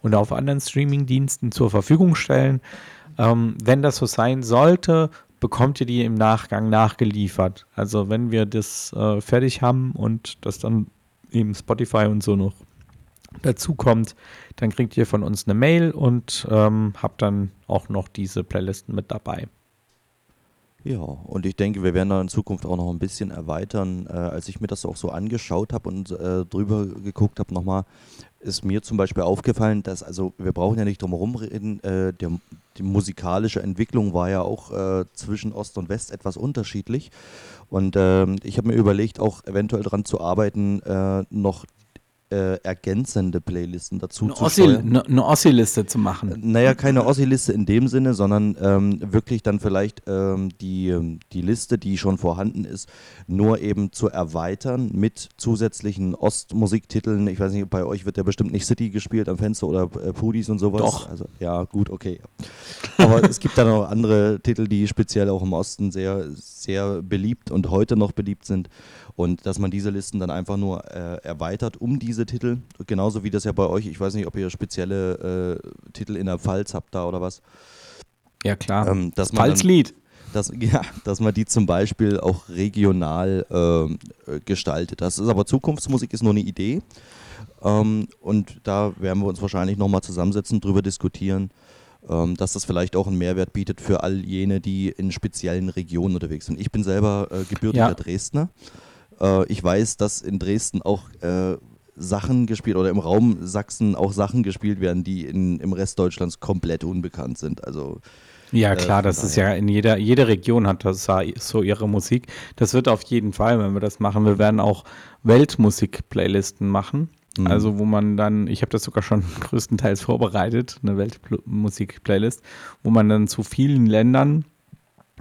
und auf anderen Streaming-Diensten zur Verfügung stellen. Ähm, wenn das so sein sollte, bekommt ihr die im Nachgang nachgeliefert. Also wenn wir das äh, fertig haben und das dann eben Spotify und so noch dazu kommt, dann kriegt ihr von uns eine Mail und ähm, habt dann auch noch diese Playlisten mit dabei. Ja, und ich denke, wir werden da in Zukunft auch noch ein bisschen erweitern. Äh, als ich mir das auch so angeschaut habe und äh, drüber geguckt habe nochmal, ist mir zum Beispiel aufgefallen, dass, also wir brauchen ja nicht drum herum reden, äh, der, die musikalische Entwicklung war ja auch äh, zwischen Ost und West etwas unterschiedlich. Und ähm, ich habe mir überlegt, auch eventuell daran zu arbeiten, äh, noch äh, ergänzende Playlisten dazu eine zu Ossi, steuern. eine, Ossi-Liste zu machen. Naja, keine Ossi-Liste in dem Sinne, sondern ähm, wirklich dann vielleicht ähm, die, ähm, die Liste, die schon vorhanden ist, nur eben zu erweitern mit zusätzlichen Ostmusiktiteln. Ich weiß nicht, bei euch wird ja bestimmt nicht City gespielt am Fenster oder äh, Pudis und sowas. Doch. Also, ja, gut, okay. Aber es gibt dann noch andere Titel, die speziell auch im Osten sehr, sehr beliebt und heute noch beliebt sind. Und dass man diese Listen dann einfach nur äh, erweitert um diese Titel. Genauso wie das ja bei euch, ich weiß nicht, ob ihr spezielle äh, Titel in der Pfalz habt da oder was. Ja, klar. Ähm, dass Pfalzlied. dass, <laughs> ja, dass man die zum Beispiel auch regional äh, gestaltet. Das ist aber Zukunftsmusik, ist nur eine Idee. Ähm, und da werden wir uns wahrscheinlich nochmal zusammensetzen, drüber diskutieren, ähm, dass das vielleicht auch einen Mehrwert bietet für all jene, die in speziellen Regionen unterwegs sind. Ich bin selber äh, gebürtiger Ja. Dresdner. Äh, ich weiß, dass in Dresden auch äh, Sachen gespielt oder im Raum Sachsen auch Sachen gespielt werden, die in, im Rest Deutschlands komplett unbekannt sind. Also Ja, Äh, klar, das ist ja in jeder, jede Region hat das ja so ihre Musik. Das wird auf jeden Fall, wenn wir das machen. Wir werden auch Weltmusik-Playlisten machen. Mhm. Also, wo man dann, ich habe das sogar schon <laughs> größtenteils vorbereitet, eine Weltmusik-Playlist, wo man dann zu vielen Ländern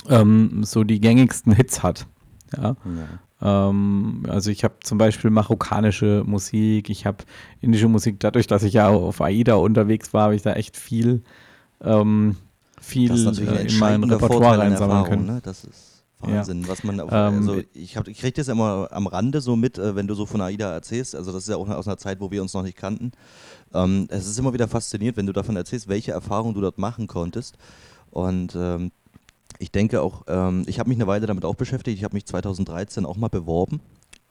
ähm, so die gängigsten Hits hat. Ja. Ähm, also ich habe zum Beispiel marokkanische Musik, ich habe indische Musik. Dadurch, dass ich ja auf AIDA unterwegs war, habe ich da echt viel, ähm, viel äh, in mein Repertoire Erfahrung, können. ne? Das ist Wahnsinn, was man auf, Ähm, also ich, hab- ich kriege das immer am Rande so mit, äh, wenn du so von AIDA erzählst, also das ist ja auch aus einer Zeit, wo wir uns noch nicht kannten. Ähm, es ist immer wieder faszinierend, wenn du davon erzählst, welche Erfahrungen du dort machen konntest und ähm, ich denke auch, ähm, ich habe mich eine Weile damit auch beschäftigt, ich habe mich 2013 auch mal beworben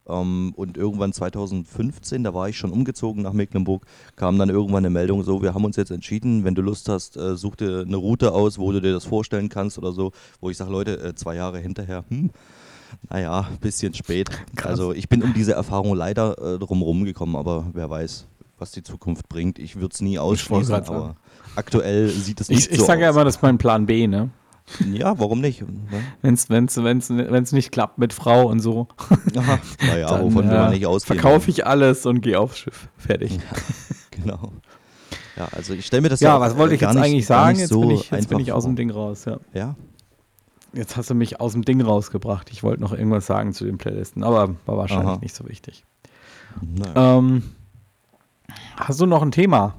ähm, und irgendwann 2015, da war ich schon umgezogen nach Mecklenburg, kam dann irgendwann eine Meldung so, wir haben uns jetzt entschieden, wenn du Lust hast, äh, such dir eine Route aus, wo du dir das vorstellen kannst oder so, wo ich sage, Leute, äh, zwei Jahre hinterher, hm, naja, bisschen spät. <laughs> Also ich bin um diese Erfahrung leider äh, drumherum gekommen, aber wer weiß, was die Zukunft bringt. Ich würde es nie ausschließen, aber aktuell sieht es nicht Ich, ich so sage ja aus. immer, das ist mein Plan B, ne? Ja, warum nicht? Ne? Wenn es wenn's, wenn's, wenn's nicht klappt mit Frau und so, Aha, naja, <laughs> dann wovon wir äh, nicht ausgehen. verkaufe ich alles und gehe aufs Schiff. Fertig. <laughs> Genau. Ja, also ich stelle mir das Ja, auch, was wollte ich jetzt nicht- eigentlich sagen? Jetzt, so bin ich, jetzt bin ich aus dem. Ding raus, ja. Ja, Jetzt hast du mich aus dem Ding rausgebracht. Ich wollte noch irgendwas sagen zu den Playlisten, aber war wahrscheinlich Aha. nicht so wichtig. Ähm, hast du noch ein Thema?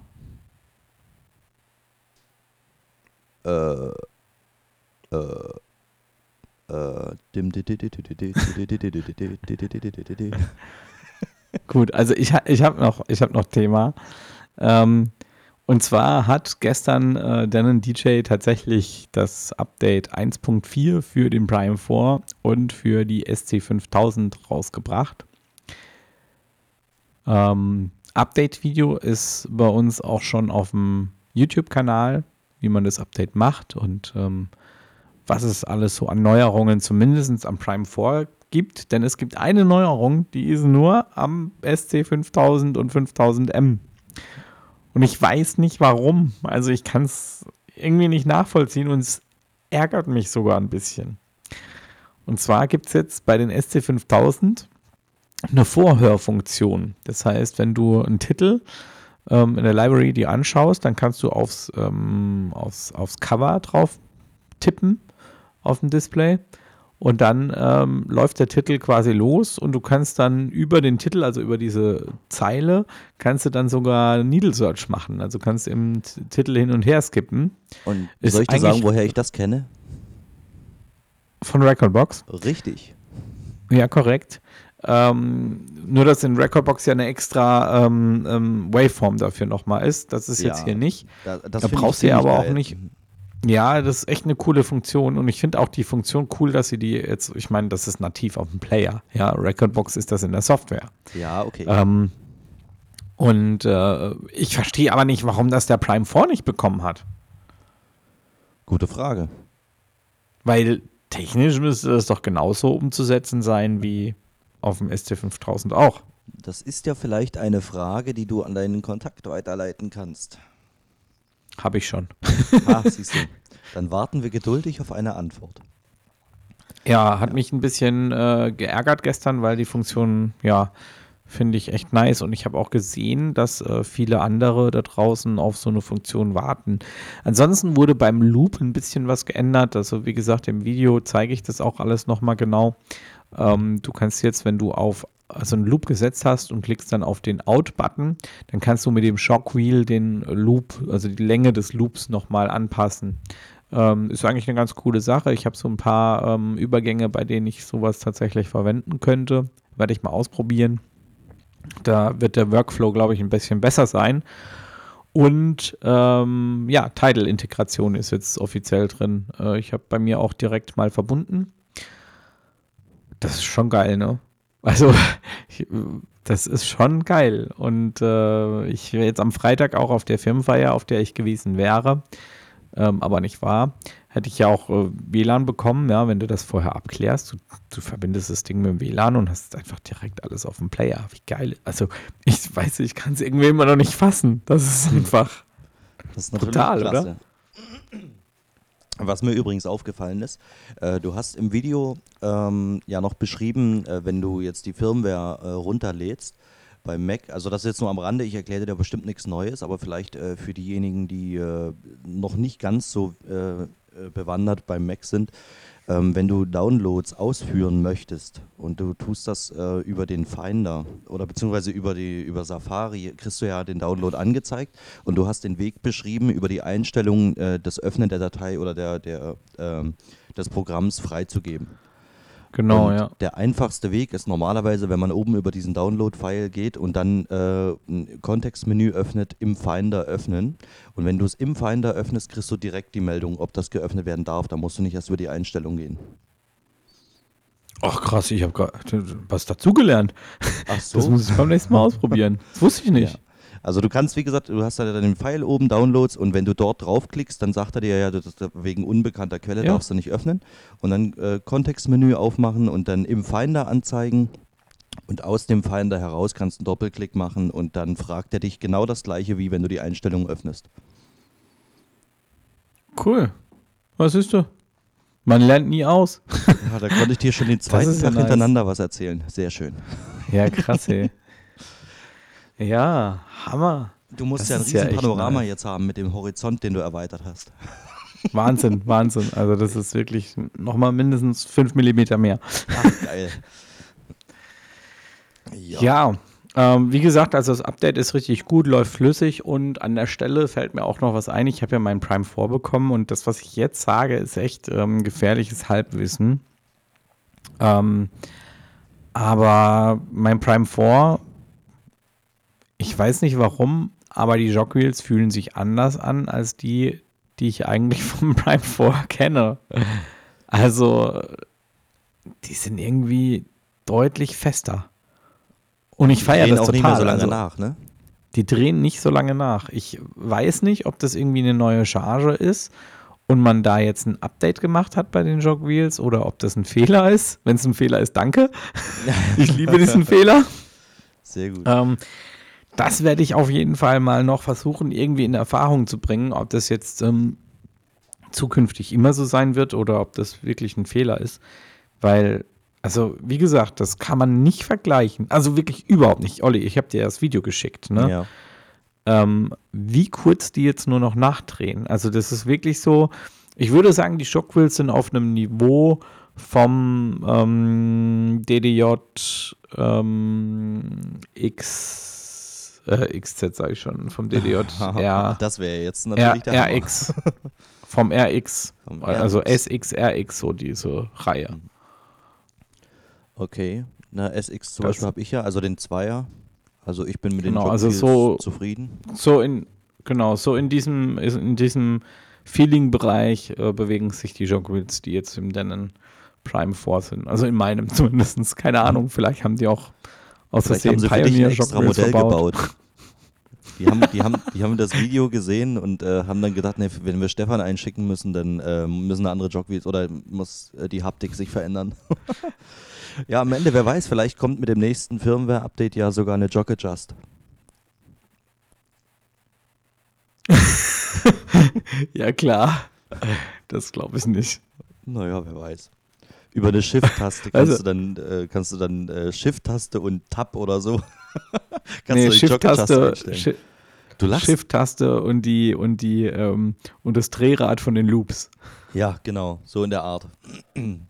äh, Gut, also ich, ich habe noch, ich hab noch Thema. Ähm, und zwar hat gestern äh, Denon DJ tatsächlich das Update 1.4 für den Prime 4 und für die SC5000 rausgebracht. Ähm, Update-Video ist bei uns auch schon auf dem YouTube-Kanal, wie man das Update macht und ähm, was es alles so an Neuerungen zumindest am Prime 4 gibt. Denn es gibt eine Neuerung, die ist nur am SC5000 und 5000M. Und ich weiß nicht warum. Also ich kann es irgendwie nicht nachvollziehen und es ärgert mich sogar ein bisschen. Und zwar gibt es jetzt bei den SC5000 eine Vorhörfunktion. Das heißt, wenn du einen Titel ähm, in der Library dir anschaust, dann kannst du aufs, ähm, aufs, aufs Cover drauf tippen auf dem Display und dann ähm, läuft der Titel quasi los und du kannst dann über den Titel, also über diese Zeile, kannst du dann sogar Needle Search machen. Also kannst du im Titel hin und her skippen Und Ist soll ich dir sagen, woher ich das kenne? von Recordbox. Richtig. Ja, korrekt. Ähm, nur, dass in Recordbox ja eine extra ähm, ähm, Waveform dafür nochmal ist. Das ist jetzt Ja. hier nicht. Da, das Da brauchst du ja aber auch geil. nicht- Ja, das ist echt eine coole Funktion und ich finde auch die Funktion cool, dass sie die jetzt, ich meine, das ist nativ auf dem Player. Ja, Recordbox ist das in der Software. Ja, okay. Ähm, und äh, ich verstehe aber nicht, warum das der Prime 4 nicht bekommen hat. Gute Frage. Weil technisch müsste das doch genauso umzusetzen sein wie auf dem ST5000 auch. Das ist ja vielleicht eine Frage, die du an deinen Kontakt weiterleiten kannst. Habe ich schon. Ah, siehst du. Dann warten wir geduldig auf eine Antwort. Ja, hat mich ein bisschen äh, geärgert gestern, weil die Funktion, ja, finde ich echt nice. Und ich habe auch gesehen, dass äh, viele andere da draußen auf so eine Funktion warten. Ansonsten wurde beim Loop ein bisschen was geändert. Also wie gesagt, im Video zeige ich das auch alles nochmal genau. Ähm, du kannst jetzt, wenn du auf also einen Loop gesetzt hast und klickst dann auf den Out-Button, dann kannst du mit dem Shockwheel den Loop, also die Länge des Loops nochmal anpassen. Ähm, ist eigentlich eine ganz coole Sache. Ich habe so ein paar ähm, Übergänge, bei denen ich sowas tatsächlich verwenden könnte. Werde ich mal ausprobieren. Da wird der Workflow, glaube ich, ein bisschen besser sein. Und ähm, ja, Tidal-Integration ist jetzt offiziell drin. Äh, ich habe bei mir auch direkt mal verbunden. Das ist schon geil, ne? Also, <laughs> das ist schon geil. Und äh, ich wäre jetzt am Freitag auch auf der Firmenfeier, auf der ich gewesen wäre ähm, aber nicht wahr. Hätte ich ja auch äh, WLAN bekommen, ja, wenn du das vorher abklärst. Du, du, verbindest das Ding mit dem WLAN und hast einfach direkt alles auf dem Player. Wie geil. Also, ich weiß, ich kann es irgendwie immer noch nicht fassen. Das ist hm. einfach das ist brutal, klasse. oder? Was mir übrigens aufgefallen ist, äh, du hast im Video ähm, ja noch beschrieben, äh, wenn du jetzt die Firmware äh, runterlädst, beim Mac. Also das ist jetzt nur am Rande, ich erkläre dir bestimmt nichts Neues, aber vielleicht äh, für diejenigen, die äh, noch nicht ganz so äh, bewandert beim Mac sind, ähm, wenn du Downloads ausführen möchtest und du tust das äh, über den Finder oder beziehungsweise über, die, über Safari, kriegst du ja den Download angezeigt und du hast den Weg beschrieben, über die Einstellung äh, des Öffnen der Datei oder der, der, ähm, des Programms freizugeben. Genau, und ja. Der einfachste Weg ist normalerweise, wenn man oben über diesen Download-File geht und dann äh, ein Kontextmenü öffnet, im Finder öffnen. Und wenn du es im Finder öffnest, kriegst du direkt die Meldung, ob das geöffnet werden darf. Da musst du nicht erst über die Einstellung gehen. Ach krass, ich habe was dazugelernt. Ach so. Das muss ich beim nächsten Mal ausprobieren. Das wusste ich nicht. Ja. Also du kannst, wie gesagt, du hast da den Pfeil oben, Downloads, und wenn du dort draufklickst, dann sagt er dir ja, wegen unbekannter Quelle ja. darfst du nicht öffnen. Und dann äh, Kontextmenü aufmachen und dann im Finder anzeigen. Und aus dem Finder heraus kannst du einen Doppelklick machen und dann fragt er dich genau das gleiche, wie wenn du die Einstellungen öffnest. Cool. Was ist du? Man lernt nie aus. Ja, da konnte ich dir schon den <laughs> zweiten Tag nice. hintereinander was erzählen. Sehr schön. Ja, krass, ey. Ja, Hammer. Du musst das ja ein riesen ja Panorama jetzt haben mit dem Horizont, den du erweitert hast. <laughs> Wahnsinn, Wahnsinn. Also das ist wirklich nochmal mindestens 5 mm mehr. Ach, geil. <laughs> Ja, ja ähm, wie gesagt, also das Update ist richtig gut, läuft flüssig und an der Stelle fällt mir auch noch was ein. Ich habe ja meinen Prime 4 bekommen und das, was ich jetzt sage, ist echt ähm, gefährliches Halbwissen. Ähm, aber mein Prime 4 ich weiß nicht warum, aber die Jogwheels fühlen sich anders an als die, die ich eigentlich <laughs> vom Prime 4 kenne. Also, die sind irgendwie deutlich fester. Und ich feiere das auch total. nicht mehr so lange also, nach, ne? Die drehen nicht so lange nach. Ich weiß nicht, ob das irgendwie eine neue Charge ist und man da jetzt ein Update gemacht hat bei den Jogwheels oder ob das ein Fehler ist. Wenn es ein Fehler ist, danke. <laughs> ich liebe diesen Fehler. Sehr gut. Ähm, das werde ich auf jeden Fall mal noch versuchen, irgendwie in Erfahrung zu bringen, ob das jetzt ähm, zukünftig immer so sein wird oder ob das wirklich ein Fehler ist. Weil, also wie gesagt, das kann man nicht vergleichen. Also wirklich überhaupt nicht. Olli, ich habe dir das Video geschickt, ne? Ja. Ähm, wie kurz die jetzt nur noch nachdrehen. Also das ist wirklich so, ich würde sagen, die Shockwheels sind auf einem Niveau vom ähm, DDJ ähm, X äh, XZ sage ich schon, vom DDJ. <laughs> R, das wäre jetzt natürlich R, der RX. vom RX. Vom also SX, RX, so diese Reihe. Okay. Na, SX zum das Beispiel habe ich ja, also den Zweier. Also ich bin mit genau, den also so, zufrieden. So in, genau, so in diesem, in diesem Feeling-Bereich äh, bewegen sich die Jogwheels, die jetzt im Denon Prime 4 sind. Also in meinem <laughs> zumindest. Keine Ahnung, vielleicht haben die auch aus Versehen Pioneer Modell verbaut. gebaut. <laughs> Die haben, die haben, die haben das Video gesehen und äh, haben dann gedacht, nee, wenn wir Stefan einschicken müssen, dann äh, müssen andere Jogwheels oder muss äh, die Haptik sich verändern. <laughs> ja, am Ende, wer weiß, vielleicht kommt mit dem nächsten Firmware-Update ja sogar eine Jog Adjust. <laughs> ja, klar. Das glaube ich nicht. Naja, wer weiß. Über eine Shift-Taste <laughs> kannst, also, du dann, äh, kannst du dann äh, Shift-Taste und Tab oder so. <laughs> kannst nee, Shift-Taste Shi Shift-Taste und die und die ähm, und das Drehrad von den Loops. Ja, genau, so in der Art. <clears throat>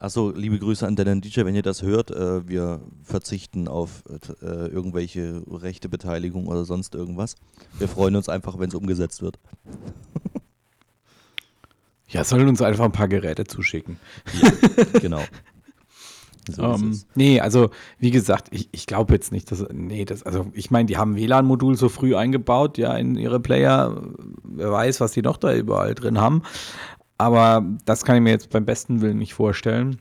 Achso, liebe Grüße an Denon DJ, wenn ihr das hört. Äh, wir verzichten auf äh, irgendwelche rechte Beteiligung oder sonst irgendwas. Wir freuen uns einfach, wenn es umgesetzt wird. <laughs> Ja, sollen uns einfach ein paar Geräte zuschicken. Ja, genau. <laughs> So um, ähm, nee, also wie gesagt, ich, ich glaube jetzt nicht, dass, nee, das, also ich meine, die haben WLAN-Modul so früh eingebaut, ja, in ihre Player. Wer weiß, was die noch da überall drin haben. Aber das kann ich mir jetzt beim besten Willen nicht vorstellen.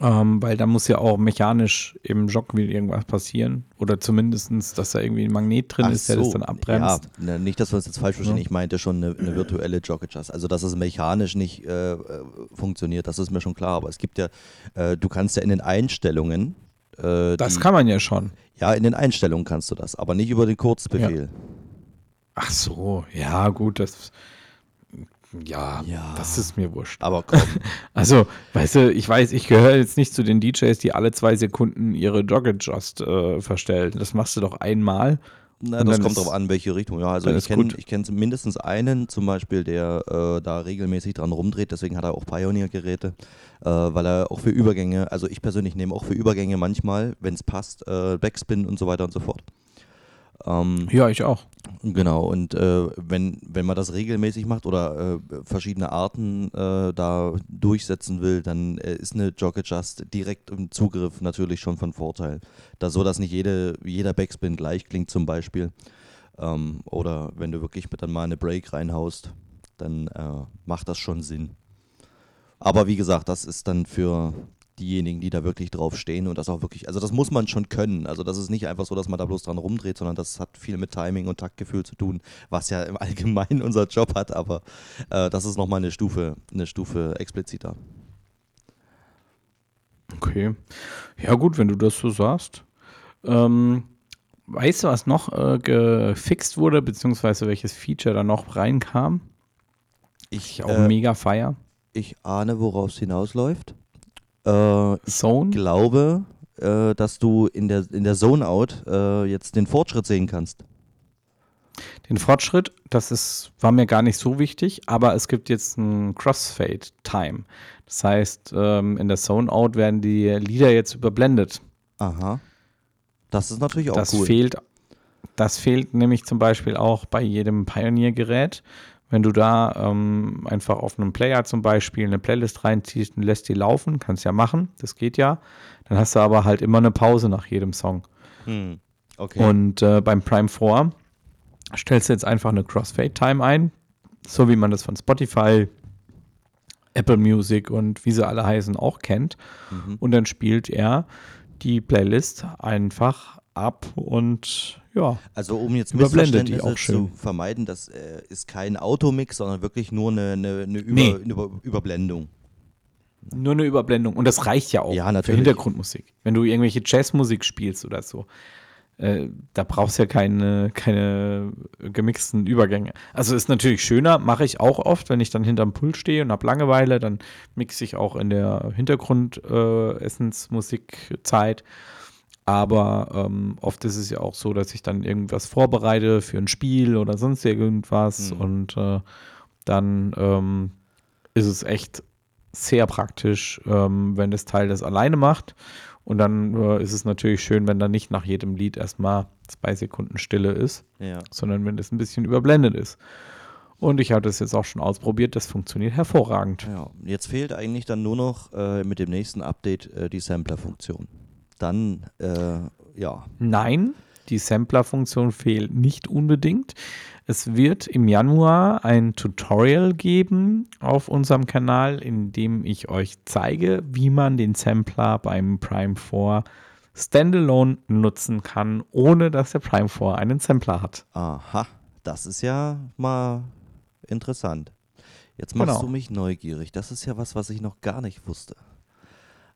Ähm, weil da muss ja auch mechanisch im Jogwheel irgendwas passieren. Oder zumindest, dass da irgendwie ein Magnet drin Ach ist, der so. das dann abbremst. Ja, ne, nicht, dass wir uns jetzt falsch verstehen. Ja. Ich meinte schon eine, eine virtuelle Jog Adjust. Also, dass es mechanisch nicht äh, äh, funktioniert, das ist mir schon klar. Aber es gibt ja, äh, du kannst ja in den Einstellungen. Äh, das die, kann man ja schon. Ja, in den Einstellungen kannst du das, aber nicht über den Kurzbefehl. Ja. Ach so, ja, gut, das ja, ja, das ist mir wurscht. Aber komm. <laughs> Also, weißt du, ich weiß, ich gehöre jetzt nicht zu den DJs, die alle zwei Sekunden ihre Jog Adjust äh, verstellen. Das machst du doch einmal. Na, das kommt darauf an, welche Richtung. Ja, also ich kenne kenn mindestens einen zum Beispiel, der äh, da regelmäßig dran rumdreht. Deswegen hat er auch Pioneer-Geräte, äh, weil er auch für Übergänge, also ich persönlich nehme auch für Übergänge manchmal, wenn es passt, äh, Backspin und so weiter und so fort. Ähm, ja, ich auch. Genau, und äh, wenn, wenn man das regelmäßig macht oder äh, verschiedene Arten äh, da durchsetzen will, dann äh, ist eine Jog Adjust direkt im Zugriff natürlich schon von Vorteil. Da so, dass nicht jede, jeder Backspin gleich klingt zum Beispiel. Ähm, oder wenn du wirklich mit dann mal eine Break reinhaust, dann äh, macht das schon Sinn. Aber wie gesagt, das ist dann für diejenigen, die da wirklich drauf stehen und das auch wirklich, also das muss man schon können. Also das ist nicht einfach so, dass man da bloß dran rumdreht, sondern das hat viel mit Timing und Taktgefühl zu tun, was ja im <laughs> Allgemeinen unser Job hat, aber äh, das ist nochmal eine Stufe, eine Stufe expliziter. Okay. Ja, gut, wenn du das so sagst. Ähm, weißt du, was noch äh, gefixt wurde, beziehungsweise welches Feature da noch reinkam? Ich auch äh, mega feier. Ich ahne, worauf es hinausläuft. Äh, Zone? Ich glaube, äh, dass du in der, in der Zone-Out äh, jetzt den Fortschritt sehen kannst. Den Fortschritt, das ist, war mir gar nicht so wichtig, aber es gibt jetzt ein Crossfade-Time. Das heißt, ähm, in der Zone-Out werden die Lieder jetzt überblendet. Aha. Das ist natürlich auch das cool. Fehlt, das fehlt nämlich zum Beispiel auch bei jedem Pioneer-Gerät. Wenn du da ähm, einfach auf einem Player zum Beispiel eine Playlist reinziehst und lässt die laufen, kannst ja machen, das geht ja. Dann hast du aber halt immer eine Pause nach jedem Song. Hm. Okay. Und äh, beim Prime 4 stellst du jetzt einfach eine Crossfade-Time ein, so wie man das von Spotify, Apple Music und wie sie alle heißen auch kennt. Mhm. Und dann spielt er die Playlist einfach ab und ja. Also um jetzt Missverständnisse zu vermeiden, das äh, ist kein Automix, sondern wirklich nur eine, eine, eine, Über, nee. eine Überblendung. Nur eine Überblendung. Und das reicht ja auch ja, für Hintergrundmusik. Wenn du irgendwelche Jazzmusik spielst oder so, äh, da brauchst du ja keine, keine gemixten Übergänge. Also ist natürlich schöner, mache ich auch oft, wenn ich dann hinterm Pult stehe und habe Langeweile, dann mixe ich auch in der Hintergrund-Essensmusikzeit. Äh, aber ähm, oft ist es ja auch so, dass ich dann irgendwas vorbereite für ein Spiel oder sonst irgendwas. Mhm. Und äh, dann ähm, ist es echt sehr praktisch, ähm, wenn das Teil das alleine macht. Und dann äh, ist es natürlich schön, wenn dann nicht nach jedem Lied erstmal zwei Sekunden Stille ist, ja. sondern wenn das ein bisschen überblendet ist. Und ich habe das jetzt auch schon ausprobiert, das funktioniert hervorragend. Ja, jetzt fehlt eigentlich dann nur noch äh, mit dem nächsten Update äh, die Sampler-Funktion dann äh, ja. Nein, die Sampler-Funktion fehlt nicht unbedingt. Es wird im Januar ein Tutorial geben auf unserem Kanal, in dem ich euch zeige, wie man den Sampler beim Prime 4 standalone nutzen kann, ohne dass der Prime 4 einen Sampler hat. Aha, das ist ja mal interessant. Jetzt machst Genau. du mich neugierig. Das ist ja was, was ich noch gar nicht wusste.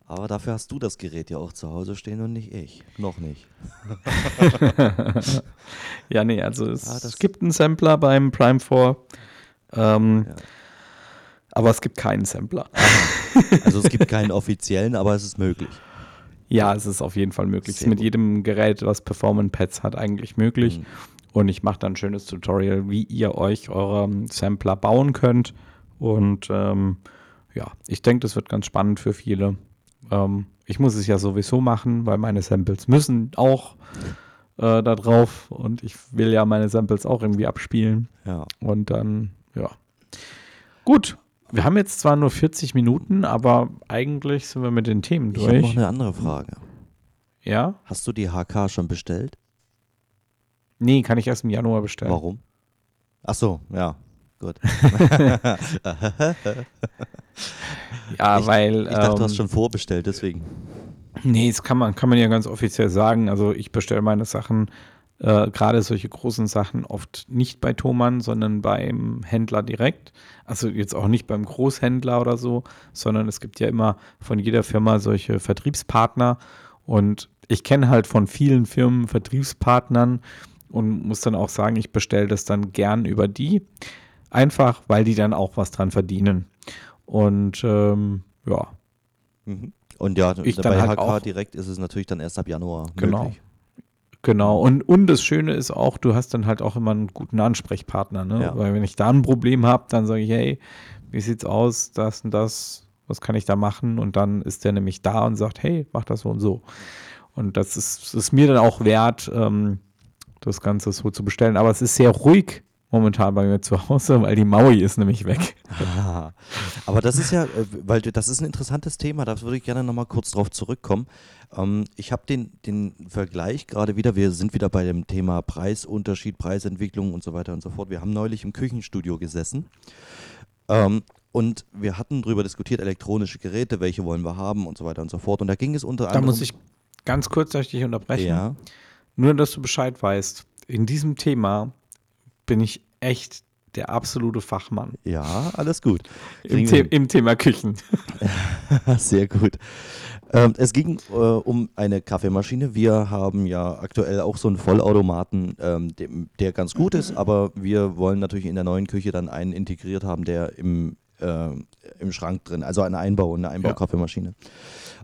Aber dafür hast du das Gerät ja auch zu Hause stehen und nicht ich. Noch nicht. <laughs> Ja, nee, also es Ah, gibt einen Sampler beim Prime 4, ähm, Ja. aber es gibt keinen Sampler. Also es gibt keinen offiziellen, aber es ist möglich. Ja, es ist auf jeden Fall möglich. Sehr ist mit gut. jedem Gerät, was Performance-Pads hat, eigentlich möglich. Mhm. Und ich mache dann ein schönes Tutorial, wie ihr euch euren Sampler bauen könnt. Und ähm, ja, ich denke, das wird ganz spannend für viele. Ähm, ich muss es ja sowieso machen, weil meine Samples müssen auch äh, da drauf. Und ich will ja meine Samples auch irgendwie abspielen. Ja. Und dann, ja. Gut. Wir haben jetzt zwar nur 40 Minuten, aber eigentlich sind wir mit den Themen Ich habe noch durch. eine andere Frage. Ja? Hast du die HK schon bestellt? Nee, kann ich erst im Januar bestellen. Warum? Ach so, ja. Gut. <laughs> Ja, Ich- weil. Ich dachte, du ähm, hast schon vorbestellt, deswegen. Nee, das kann man, kann man ja ganz offiziell sagen. Also ich bestelle meine Sachen, äh, gerade solche großen Sachen, oft nicht bei Thomann, sondern beim Händler direkt. Also jetzt auch nicht beim Großhändler oder so, sondern es gibt ja immer von jeder Firma solche Vertriebspartner. Und ich kenne halt von vielen Firmen Vertriebspartnern und muss dann auch sagen, ich bestelle das dann gern über die. Einfach, weil die dann auch was dran verdienen. Und ähm, ja, Mhm. Und ja, Ich bei halt HK auch- direkt ist es natürlich dann erst ab Januar Genau. möglich. Genau, und, und das Schöne ist auch, du hast dann halt auch immer einen guten Ansprechpartner, ne? Ja. Weil wenn ich da ein Problem habe, dann sage ich, hey, wie sieht's aus, das und das, was kann ich da machen? Und dann ist der nämlich da und sagt, hey, mach das so und so. Und das ist, ist mir dann auch wert, ähm, das Ganze so zu bestellen. Aber es ist sehr ruhig momentan bei mir zu Hause, weil die Maui ist nämlich weg. Ah, aber das ist ja, äh, weil du- das ist ein interessantes Thema, da würde ich gerne nochmal kurz drauf zurückkommen. Ähm, ich habe den, den Vergleich gerade wieder, wir sind wieder bei dem Thema Preisunterschied, Preisentwicklung und so weiter und so fort. Wir haben neulich im Küchenstudio gesessen ähm, und wir hatten darüber diskutiert, elektronische Geräte, welche wollen wir haben und so weiter und so fort. Und da ging es unter Da anderem. muss ich ganz kurz dass ich dich unterbrechen. Ja, Nur, dass du Bescheid weißt, in diesem Thema bin ich echt der absolute Fachmann. ja, alles gut. Im, The. Im Thema Küchen. <laughs> Sehr gut. Ähm, es ging äh, um eine Kaffeemaschine. Wir haben ja aktuell auch so einen Vollautomaten, ähm, dem, der ganz gut ist, aber wir wollen natürlich in der neuen Küche dann einen integriert haben, der im, äh, im Schrank drin, also eine Einbau, eine Einbaukaffeemaschine.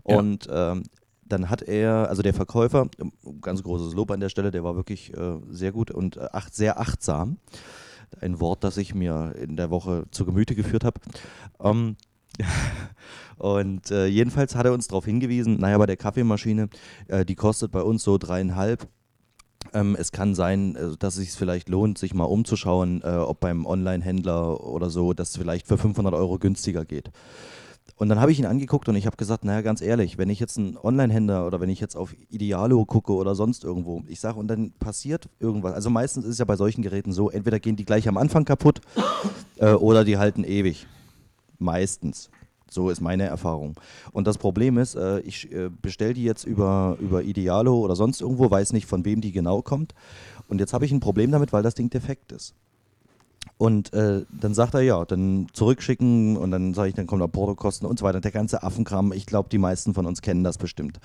Ja. Und ähm, dann hat er, also der Verkäufer, ähm, ganz großes Lob an der Stelle, der war wirklich äh, sehr gut und äh, sehr achtsam. Ein Wort, das ich mir in der Woche zu Gemüte geführt habe. Ähm, <laughs> und äh, jedenfalls hat er uns darauf hingewiesen, naja, bei der Kaffeemaschine, äh, die kostet bei uns so dreieinhalb. Ähm, es kann sein, äh, dass es sich vielleicht lohnt, sich mal umzuschauen, äh, ob beim Online-Händler oder so das vielleicht für 500 Euro günstiger geht. Und dann habe ich ihn angeguckt und ich habe gesagt, naja, ganz ehrlich, wenn ich jetzt einen Online-Händler oder wenn ich jetzt auf Idealo gucke oder sonst irgendwo, ich sage, und dann passiert irgendwas. Also meistens ist es ja bei solchen Geräten so, entweder gehen die gleich am Anfang kaputt <laughs> äh, oder die halten ewig. Meistens. So ist meine Erfahrung. Und das Problem ist, äh, ich äh, bestelle die jetzt über, über Idealo oder sonst irgendwo, weiß nicht, von wem die genau kommt. Und jetzt habe ich ein Problem damit, weil das Ding defekt ist. Und äh, dann sagt er, ja, dann zurückschicken und dann sage ich, dann kommen da Portokosten und so weiter. Der ganze Affenkram, ich glaube, die meisten von uns kennen das bestimmt.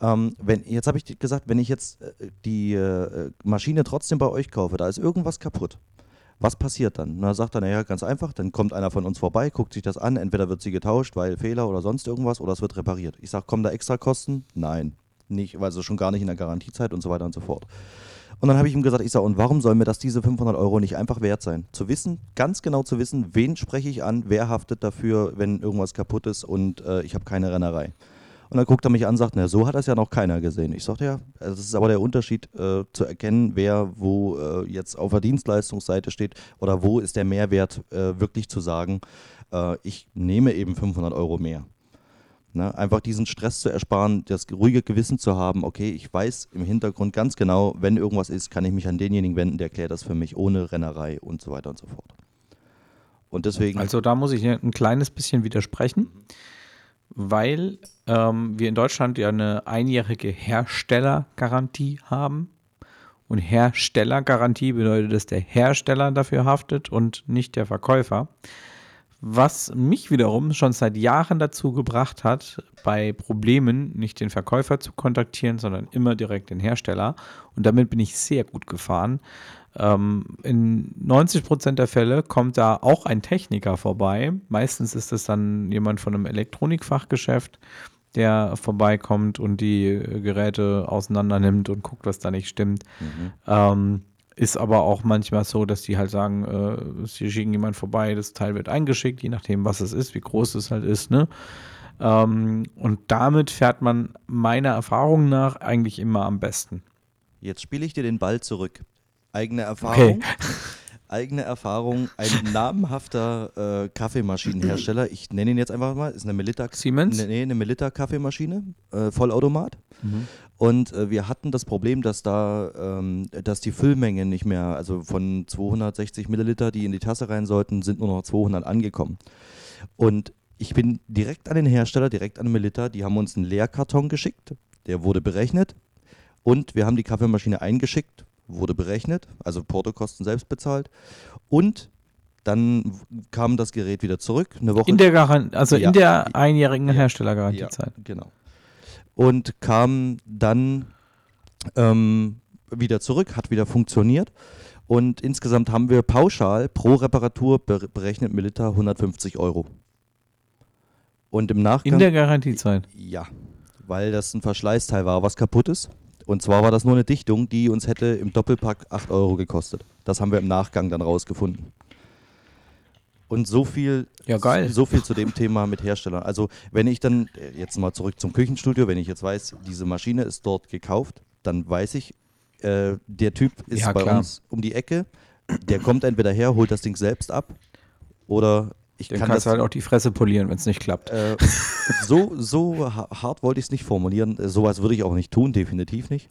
Ähm, wenn, jetzt habe ich gesagt, wenn ich jetzt äh, die äh, Maschine trotzdem bei euch kaufe, da ist irgendwas kaputt. Was passiert dann? Na, sagt er, naja, ganz einfach, dann kommt einer von uns vorbei, guckt sich das an, entweder wird sie getauscht, weil Fehler oder sonst irgendwas, oder es wird repariert. Ich sage, kommen da extra Kosten? Nein, nicht, also schon gar nicht in der Garantiezeit und so weiter und so fort. Und dann habe ich ihm gesagt, ich sage, und warum soll mir das diese 500 Euro nicht einfach wert sein? Zu wissen, ganz genau zu wissen, wen spreche ich an, wer haftet dafür, wenn irgendwas kaputt ist und äh, ich habe keine Rennerei. Und dann guckt er mich an und sagt, na, so hat das ja noch keiner gesehen. Ich sagte, ja, also das ist aber der Unterschied, äh, zu erkennen, wer wo äh, jetzt auf der Dienstleistungsseite steht oder wo ist der Mehrwert, äh, wirklich zu sagen, äh, ich nehme eben 500 Euro mehr. Ne? Einfach diesen Stress zu ersparen, das ruhige Gewissen zu haben, okay, ich weiß im Hintergrund ganz genau, wenn irgendwas ist, kann ich mich an denjenigen wenden, der klärt das für mich ohne Rennerei und so weiter und so fort. Und deswegen, Also da muss ich ein kleines bisschen widersprechen, weil ähm, wir in Deutschland ja eine einjährige Herstellergarantie haben. Und Herstellergarantie bedeutet, dass der Hersteller dafür haftet und nicht der Verkäufer. Was mich wiederum schon seit Jahren dazu gebracht hat, bei Problemen nicht den Verkäufer zu kontaktieren, sondern immer direkt den Hersteller. Und damit bin ich sehr gut gefahren. Ähm, in 90 Prozent der Fälle kommt da auch ein Techniker vorbei. Meistens ist es dann jemand von einem Elektronikfachgeschäft, der vorbeikommt und die Geräte auseinander nimmt und guckt, was da nicht stimmt. Mhm. Ähm, ist aber auch manchmal so, dass die halt sagen, äh, sie schicken jemand vorbei, das Teil wird eingeschickt, je nachdem, was es ist, wie groß es halt ist, ne? Ähm, und damit fährt man meiner Erfahrung nach eigentlich immer am besten. Jetzt spiele ich dir den Ball zurück. Eigene Erfahrung. Okay. <laughs> eigene Erfahrung, ein namhafter äh, Kaffeemaschinenhersteller, ich nenne ihn jetzt einfach mal, ist eine Melitta Siemens? Nee, eine Melitta Kaffeemaschine, äh, Vollautomat. Mhm. Und äh, wir hatten das Problem, dass da, ähm, dass die Füllmenge nicht mehr, also von 260 Milliliter, die in die Tasse rein sollten, sind nur noch 200 angekommen. Und ich bin direkt an den Hersteller, direkt an Melitta, die haben uns einen Leerkarton geschickt, der wurde berechnet und wir haben die Kaffeemaschine eingeschickt, wurde berechnet, also Portokosten selbst bezahlt und dann kam das Gerät wieder zurück, eine Woche. In der Garan also ja, in der einjährigen ja, Herstellergarantiezeit. Ja, genau und kam dann ähm, wieder zurück, hat wieder funktioniert. Und insgesamt haben wir pauschal pro Reparatur berechnet mit Liter 150 Euro. Und im Nachgang. In der Garantiezeit? Ja, weil das ein Verschleißteil war, was kaputt ist. Und zwar war das nur eine Dichtung, die uns hätte im Doppelpack 8 Euro gekostet. Das haben wir im Nachgang dann rausgefunden. Und so viel, ja, geil. so viel zu dem Thema mit Herstellern. Also wenn ich dann, äh, jetzt mal zurück zum Küchenstudio, wenn ich jetzt weiß, diese Maschine ist dort gekauft, dann weiß ich, äh, der Typ ist ja, bei klar. uns um die Ecke, der kommt entweder her, holt das Ding selbst ab oder ich Dann kann kannst das halt auch die Fresse polieren, wenn es nicht klappt. Äh, so, so hart wollte ich es nicht formulieren. Äh, sowas würde ich auch nicht tun, definitiv nicht.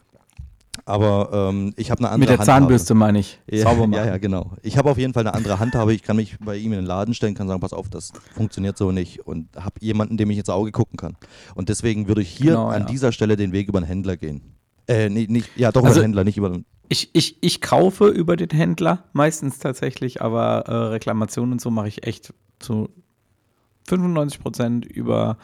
Aber ähm, ich habe eine andere Mit der Handhabe. Zahnbürste meine ich. Sauber <laughs> machen. Ja, ja, genau. Ich habe auf jeden Fall eine andere Handhabe. Ich kann mich bei ihm in den Laden stellen, kann sagen, pass auf, das funktioniert so nicht. Und habe jemanden, dem ich ins Auge gucken kann. Und deswegen würde ich hier genau, an ja. dieser Stelle den Weg über den Händler gehen. Äh, nee, nicht, ja, doch über also, den Händler, nicht über den. Ich, ich, ich kaufe über den Händler meistens tatsächlich, aber äh, Reklamationen und so mache ich echt zu 95 Prozent über,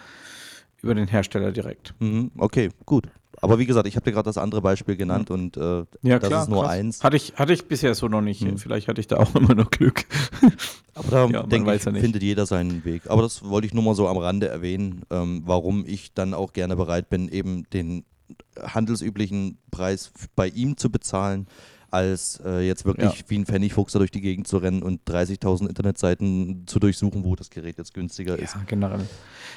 über den Hersteller direkt. Mhm, okay, gut. Aber wie gesagt, ich habe dir gerade das andere Beispiel genannt und äh, ja, das klar, ist nur krass. eins. Hatte ich, hatte ich bisher so noch nicht. Hm. Vielleicht hatte ich da auch <laughs> immer noch Glück. <laughs> Aber da ja, denke ich, ja findet jeder seinen Weg. Aber das wollte ich nur mal so am Rande erwähnen, ähm, warum ich dann auch gerne bereit bin, eben den handelsüblichen Preis bei ihm zu bezahlen, als äh, jetzt wirklich ja. wie ein Pfennigfuchs da durch die Gegend zu rennen und 30.000 Internetseiten zu durchsuchen, wo das Gerät jetzt günstiger ja, ist. generell.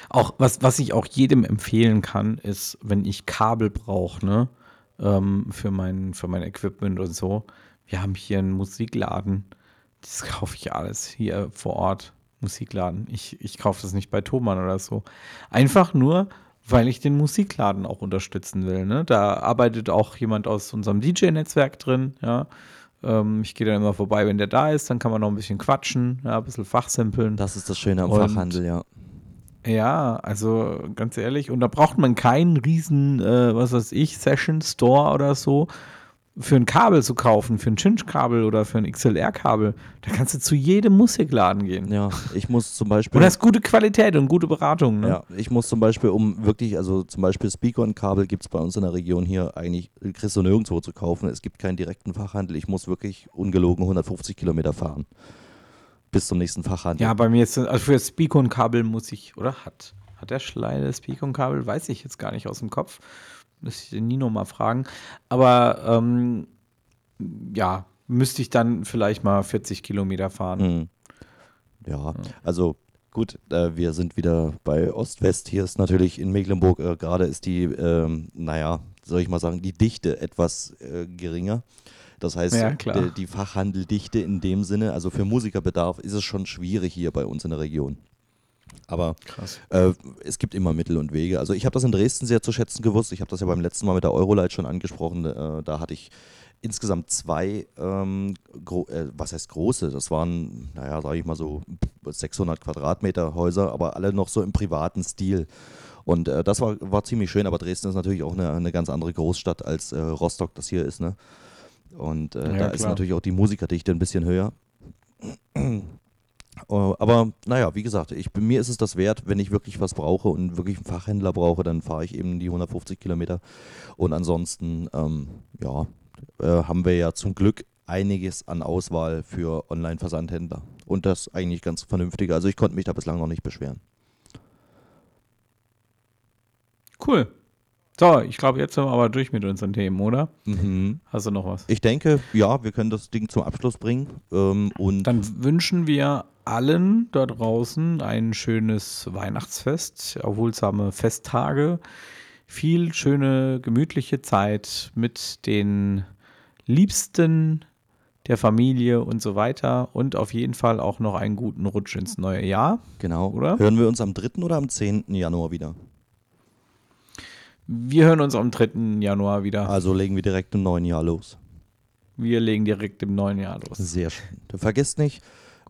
Auch was, was ich auch jedem empfehlen kann, ist, wenn ich Kabel brauche, ne, ähm, für, mein, für mein Equipment und so. Wir haben hier einen Musikladen. Das kaufe ich alles hier vor Ort. Musikladen. Ich, ich kaufe das nicht bei Thomann oder so. Einfach nur, weil ich den Musikladen auch unterstützen will. Ne? Da arbeitet auch jemand aus unserem DJ-Netzwerk drin. Ja? Ähm, ich gehe dann immer vorbei, wenn der da ist. Dann kann man noch ein bisschen quatschen, ja, ein bisschen fachsimpeln. Das ist das Schöne am Und, Fachhandel, ja. Ja, also ganz ehrlich. Und da braucht man keinen riesen, äh, was weiß ich, Session Store oder so, für ein Kabel zu kaufen, für ein Cinch-Kabel oder für ein XLR-Kabel, da kannst du zu jedem Musikladen gehen. Ja, ich muss zum Beispiel. Und das ist gute Qualität und gute Beratung. Ne? Ja, ich muss zum Beispiel, um wirklich, also zum Beispiel Speaker-Kabel gibt es bei uns in der Region hier eigentlich, kriegst du nirgendwo zu kaufen. Es gibt keinen direkten Fachhandel. Ich muss wirklich ungelogen 150 Kilometer fahren. Bis zum nächsten Fachhandel. Ja, bei mir ist, also für Speaker-Kabel muss ich, oder hat, hat der Schleide Speaker-Kabel? Weiß ich jetzt gar nicht aus dem Kopf. Müsste ich den Nino mal fragen. Aber ähm, ja, müsste ich dann vielleicht mal 40 Kilometer fahren. Mhm. Ja, also gut, äh, wir sind wieder bei Ost-West. Hier ist natürlich in Mecklenburg äh, gerade ist die, ähm, naja, soll ich mal sagen, die Dichte etwas äh, geringer. Das heißt, ja, die, die Fachhandeldichte in dem Sinne, also für Musikerbedarf ist es schon schwierig hier bei uns in der Region. Aber äh, es gibt immer Mittel und Wege. Also ich habe das in Dresden sehr zu schätzen gewusst. Ich habe das ja beim letzten Mal mit der Eurolight schon angesprochen. Äh, da hatte ich insgesamt zwei, ähm, äh, was heißt große? Das waren, naja, sage ich mal so 600 Quadratmeter Häuser, aber alle noch so im privaten Stil. Und äh, das war, war ziemlich schön, aber Dresden ist natürlich auch eine, eine ganz andere Großstadt als äh, Rostock das hier ist. Ne? Und äh, Ja, da ist klar. natürlich auch die Musikerdichte ein bisschen höher. Äh, Aber naja, wie gesagt, ich, mir ist es das wert, wenn ich wirklich was brauche und wirklich einen Fachhändler brauche, dann fahre ich eben die 150 Kilometer. Und ansonsten, ähm, ja, äh, haben wir ja zum Glück einiges an Auswahl für Online-Versandhändler. Und das eigentlich ganz vernünftig. Also ich konnte mich da bislang noch nicht beschweren. Cool. So, ich glaube, jetzt sind wir aber durch mit unseren Themen, oder? Mhm. Hast du noch was? Ich denke, ja, wir können das Ding zum Abschluss bringen. Ähm, und Dann wünschen wir allen da draußen ein schönes Weihnachtsfest, erholsame Festtage, viel schöne, gemütliche Zeit mit den Liebsten der Familie und so weiter und auf jeden Fall auch noch einen guten Rutsch ins neue Jahr. genau, Oder? hören wir uns am 3. oder am 10. Januar wieder. Wir hören uns am 3. Januar wieder. Also legen wir direkt im neuen Jahr los. Wir legen direkt im neuen Jahr los. Sehr schön. Vergesst nicht,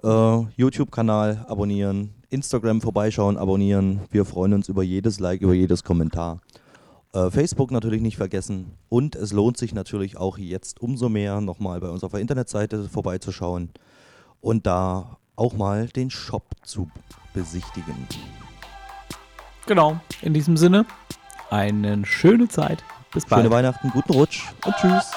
äh, YouTube-Kanal abonnieren, Instagram vorbeischauen, abonnieren. Wir freuen uns über jedes Like, über jedes Kommentar. Äh, Facebook natürlich nicht vergessen. Und es lohnt sich natürlich auch jetzt umso mehr, nochmal bei uns auf der Internetseite vorbeizuschauen und da auch mal den Shop zu besichtigen. Genau. In diesem Sinne, eine schöne Zeit. Bis bald. Schöne Weihnachten, guten Rutsch und tschüss.